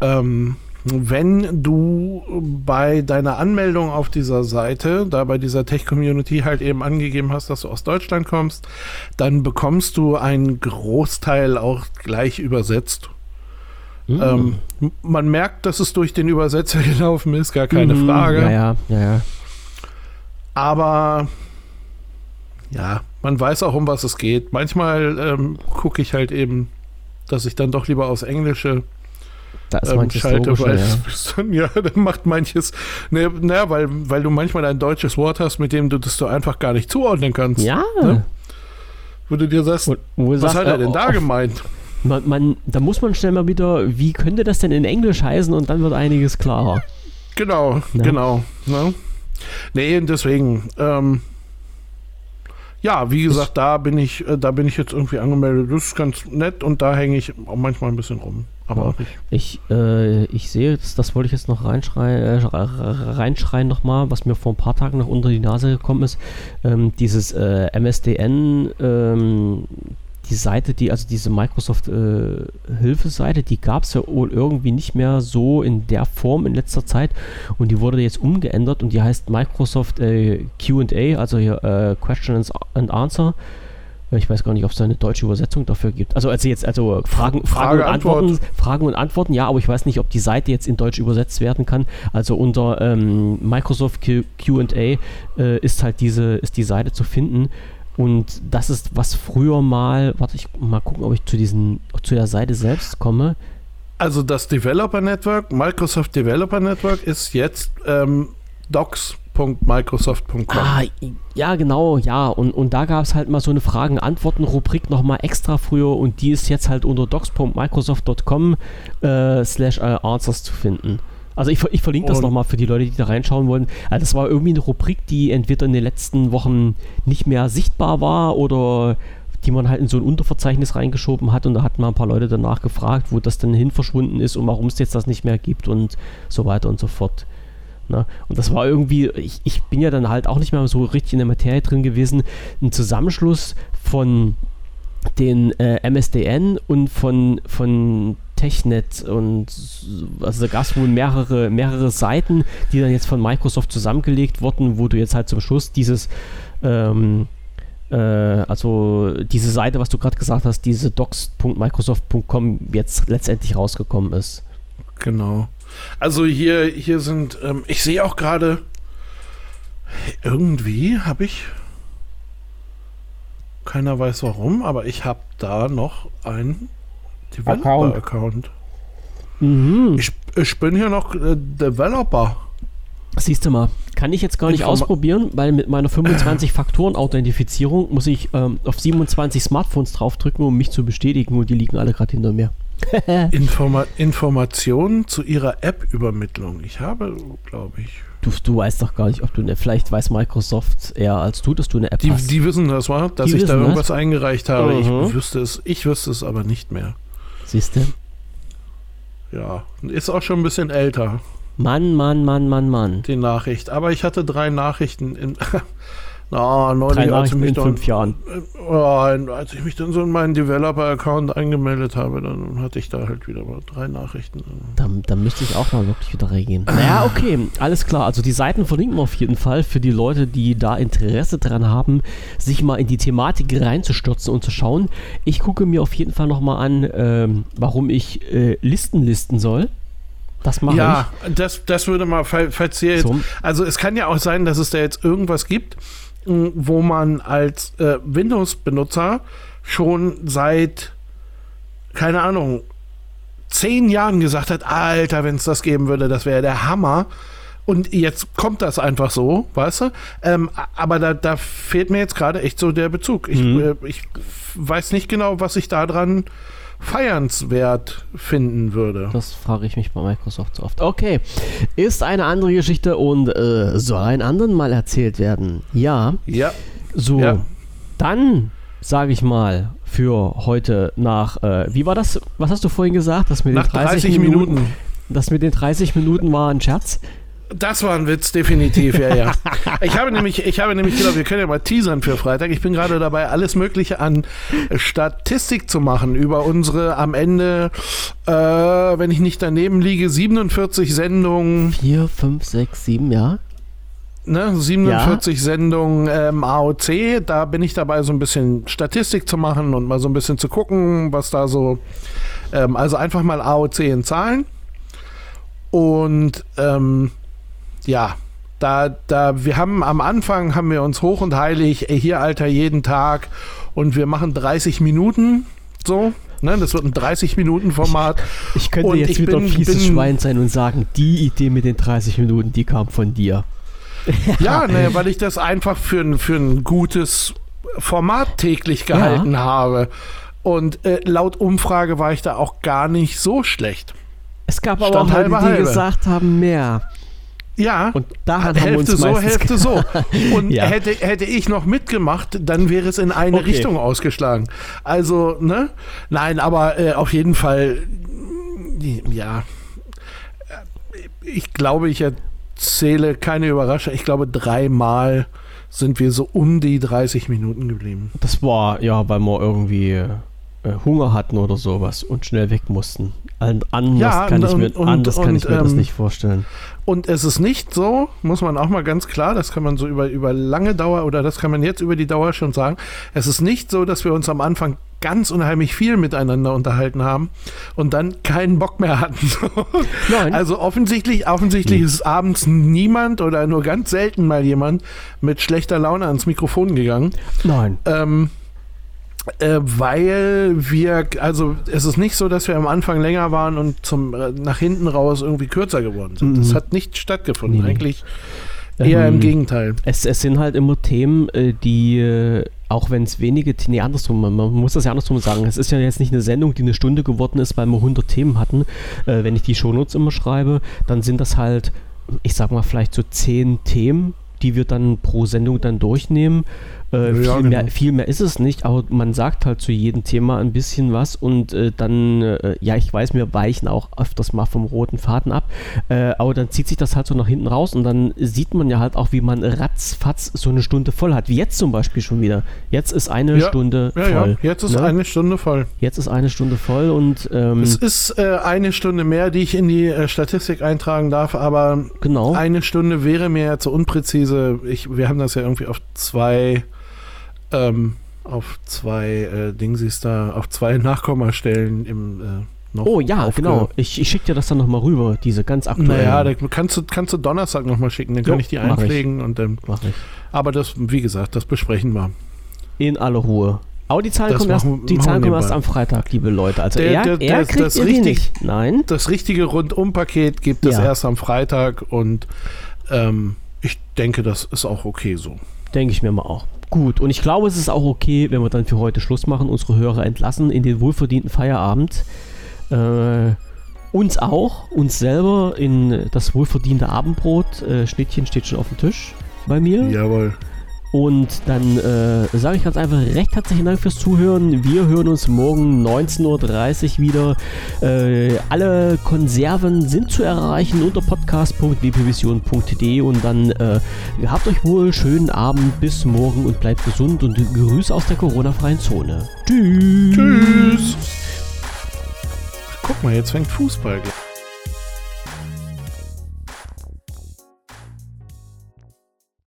ähm, wenn du bei deiner Anmeldung auf dieser Seite, da bei dieser Tech-Community halt eben angegeben hast, dass du aus Deutschland kommst, dann bekommst du einen Großteil auch gleich übersetzt. Mhm. Ähm, man merkt, dass es durch den Übersetzer gelaufen ist, gar keine mhm, Frage. Ja, ja, ja. Aber ja, man weiß auch, um was es geht. Manchmal ähm, gucke ich halt eben, dass ich dann doch lieber aufs Englische Da ist ähm, schalte, weil ja. dann, ja, dann macht manches, ne, naja, weil, weil du manchmal ein deutsches Wort hast, mit dem du das du einfach gar nicht zuordnen kannst. Ja. Ne? Wo du dir sagst, Wo- wo was sagst, hat er äh, denn da auf- gemeint? Man, man, da muss man schnell mal wieder, wie könnte das denn in Englisch heißen und dann wird einiges klarer. Genau, Ja. genau. Ne? Nee, deswegen, ähm, ja, wie gesagt, da bin ich, äh, da bin ich jetzt irgendwie angemeldet. Das ist ganz nett und da hänge ich auch manchmal ein bisschen rum. Aber Ich, äh, ich sehe jetzt, das wollte ich jetzt noch reinschreien, äh, sch- reinschreien nochmal, was mir vor ein paar Tagen noch unter die Nase gekommen ist. Ähm, dieses äh, MSDN, ähm, die Seite, die, also diese Microsoft-Hilfeseite, die gab es ja wohl irgendwie nicht mehr so in der Form in letzter Zeit und die wurde jetzt umgeändert und die heißt Microsoft äh, QA, also hier äh, Question and- Answer. Ich weiß gar nicht, ob es eine deutsche Übersetzung dafür gibt. Also, also jetzt, also Fragen, Fragen Frage, und Antworten, Antwort. Fragen und Antworten, ja, aber ich weiß nicht, ob die Seite jetzt in Deutsch übersetzt werden kann. Also unter ähm, Microsoft QA äh, ist halt diese, ist die Seite zu finden. Und das ist, was früher mal, warte, ich mal gucken, ob ich zu diesen, zu der Seite selbst komme. also das Developer Network, Microsoft Developer Network ist jetzt ähm, docs.microsoft.com. Ah, ja, genau, ja. Und, und da gab es halt mal so eine Fragen-Antworten-Rubrik nochmal extra früher und die ist jetzt halt unter docs.microsoft.com äh, slash äh, answers zu finden. Also ich, ich verlinke das nochmal für die Leute, die da reinschauen wollen. Also das war irgendwie eine Rubrik, die entweder in den letzten Wochen nicht mehr sichtbar war oder die man halt in so ein Unterverzeichnis reingeschoben hat und da hatten mal ein paar Leute danach gefragt, wo das denn hin verschwunden ist und warum es jetzt das nicht mehr gibt und so weiter und so fort. Ne? Und das war irgendwie, ich, ich bin ja dann halt auch nicht mehr so richtig in der Materie drin gewesen, ein Zusammenschluss von den äh, MSDN und von, von Technet und also da gab es wohl mehrere, mehrere Seiten, die dann jetzt von Microsoft zusammengelegt wurden, wo du jetzt halt zum Schluss dieses ähm, äh, also diese Seite, was du gerade gesagt hast, diese docs.microsoft.com jetzt letztendlich rausgekommen ist. Genau. Also hier, hier sind, ähm, ich sehe auch gerade, irgendwie habe ich, keiner weiß warum, aber ich habe da noch einen Developer-Account. Mhm. Ich, ich bin hier noch äh, Developer. Siehst du mal, kann ich jetzt gar nicht Informa- ausprobieren, weil mit meiner 25-Faktoren-Authentifizierung muss ich ähm, auf 27 Smartphones draufdrücken, um mich zu bestätigen und die liegen alle gerade hinter mir. Informa Informationen zu ihrer App-Übermittlung. Ich habe, glaube ich. Du, du weißt doch gar nicht, ob du eine, vielleicht weiß Microsoft eher als du, dass du eine App Die, hast. die wissen das, war, dass Die ich da irgendwas eingereicht habe. Mhm. Ich wüsste es, ich wüsste es aber nicht mehr. Siehst du? Ja, ist auch schon ein bisschen älter. Mann, Mann, Mann, Mann, Mann. die Nachricht. Aber ich hatte drei Nachrichten in. Na, neulich, als ich mich in dann, fünf Jahren. äh, als ich mich dann so in meinen Developer-Account angemeldet habe, dann hatte ich da halt wieder mal drei Nachrichten. Da, da müsste ich auch mal wirklich wieder reingehen. Naja, okay, alles klar. Also die Seiten verlinken wir auf jeden Fall für die Leute, die da Interesse dran haben, sich mal in die Thematik reinzustürzen und zu schauen. Ich gucke mir auf jeden Fall nochmal an, ähm, warum ich äh, Listen listen soll. Das mache Ja, das, das würde mal, fall- falls hier ich. jetzt. So, Also es kann ja auch sein, dass es da jetzt irgendwas gibt, wo man als äh, Windows-Benutzer schon seit, keine Ahnung, zehn Jahren gesagt hat, Alter, wenn es das geben würde, das wäre der Hammer. Und jetzt kommt das einfach so, weißt du? Ähm, aber da, da fehlt mir jetzt gerade echt so der Bezug. Ich, Mhm. äh, ich weiß nicht genau, was ich da dran feiernswert finden würde. das frage ich mich bei Microsoft so oft. Okay, ist eine andere Geschichte und äh, soll ein anderen mal erzählt werden. Ja, Ja, so. Ja. Dann sage ich mal für heute nach, äh, wie war das? Was hast du vorhin gesagt? Das mit nach den 30, 30 Minuten, Minuten. Das mit den 30 Minuten war ein Scherz. Das war ein Witz, definitiv, ja, ja. Ich habe nämlich, ich habe nämlich gedacht, wir können ja mal teasern für Freitag. Ich bin gerade dabei, alles Mögliche an Statistik zu machen über unsere am Ende, äh, wenn ich nicht daneben liege, 47 Sendungen, 4, 5, 6, 7, ja. ne, 47 Sendungen ähm, AOC. Da bin ich dabei, so ein bisschen Statistik zu machen und mal so ein bisschen zu gucken, was da so, ähm, also einfach mal AOC in Zahlen. Und ähm, ja, Da, da, wir haben am Anfang haben wir uns hoch und heilig, ey, hier Alter, jeden Tag und wir machen 30 Minuten, so. Ne, das wird ein 30-Minuten-Format. Ich könnte Und jetzt ich wieder bin- ein fieses bin- Schwein sein und sagen, die Idee mit den 30 Minuten, die kam von dir. Ja, ne, weil ich das einfach für, ein- für ein gutes Format täglich gehalten habe. Und äh, laut Umfrage war ich da auch gar nicht so schlecht. Es gab aber Stand auch Leute, die halbe. gesagt haben, mehr. Ja, Und daran Hälfte so, Hälfte so. Und Ja. hätte, hätte ich noch mitgemacht, dann wäre es in eine Okay. Richtung ausgeschlagen. Also, ne? Nein, aber äh, auf jeden Fall, ja. Ich glaube, ich erzähle keine Überraschung. Ich glaube, dreimal sind wir so um die 30 Minuten geblieben. Das war, ja, weil wir irgendwie Hunger hatten oder sowas und schnell weg mussten. An- Anders Ja, kann ich mir, und- anders kann ich und, mir das ähm, nicht vorstellen. Und es ist nicht so, muss man auch mal ganz klar, das kann man so über, über lange Dauer oder das kann man jetzt über die Dauer schon sagen. Es ist nicht so, dass wir uns am Anfang ganz unheimlich viel miteinander unterhalten haben und dann keinen Bock mehr hatten. Nein. Also offensichtlich, offensichtlich Hm. ist abends niemand oder nur ganz selten mal jemand mit schlechter Laune ans Mikrofon gegangen. Nein. Ähm, äh, weil wir, also es ist nicht so, dass wir am Anfang länger waren und zum äh, nach hinten raus irgendwie kürzer geworden sind. Mhm. Das hat nicht stattgefunden. Nee, nee. Eigentlich eher Ähm, im Gegenteil. Es, es sind halt immer Themen, äh, die, äh, auch wenn es wenige, nee, andersrum, man, man muss das ja andersrum sagen. Es ist ja jetzt nicht eine Sendung, die eine Stunde geworden ist, weil wir 100 Themen hatten. Äh, wenn ich die Shownotes immer schreibe, dann sind das halt, ich sag mal, vielleicht so 10 Themen, die wir dann pro Sendung dann durchnehmen. Äh, Ja, viel, genau. mehr, viel mehr ist es nicht, aber man sagt halt zu jedem Thema ein bisschen was und äh, dann, äh, ja, ich weiß, wir weichen auch öfters mal vom roten Faden ab, äh, aber dann zieht sich das halt so nach hinten raus und dann sieht man ja halt auch, wie man ratzfatz so eine Stunde voll hat, wie jetzt zum Beispiel schon wieder. Jetzt ist eine Ja, Stunde Ja, voll. ja, jetzt ist ne? eine Stunde voll. Jetzt ist eine Stunde voll und ähm, Es ist äh, eine Stunde mehr, die ich in die äh, Statistik eintragen darf, aber genau. eine Stunde wäre mir ja zu unpräzise. Ich, wir haben das ja irgendwie auf zwei, ähm, auf zwei äh, Dingsies da, auf zwei Nachkommastellen im äh, noch Oh ja, genau. Ich, ich schicke dir das dann nochmal rüber, diese ganz aktuellen. Naja, da kannst du, kannst du Donnerstag nochmal schicken, dann kann Jo, ich die mach ich. einpflegen und dann. Mach ich. Aber das, wie gesagt, das besprechen wir. In aller Ruhe. Aber die Zahlen Das kommen erst, machen- die machen Zahlen kommen erst am Freitag, liebe Leute. Also Der- er, der- er das- kriegt das die richtig- nicht. Nein. Das richtige Rundumpaket gibt es Ja. erst am Freitag und ähm, ich denke, das ist auch okay so. Denke ich mir mal auch. Gut, und ich glaube, es ist auch okay, wenn wir dann für heute Schluss machen, unsere Hörer entlassen in den wohlverdienten Feierabend. Äh, uns auch, uns selber in das wohlverdiente Abendbrot. Äh, Schnittchen steht schon auf dem Tisch bei mir. Jawohl. Und dann äh, sage ich ganz einfach recht herzlichen Dank fürs Zuhören. Wir hören uns morgen 19.30 Uhr wieder. Äh, alle Konserven sind zu erreichen unter podcast.wpvision.de und dann äh, habt euch wohl, schönen Abend, bis morgen und bleibt gesund und Grüße aus der Corona-freien Zone. Tschüss. Tschüss. Guck mal, jetzt fängt Fußball. gleich.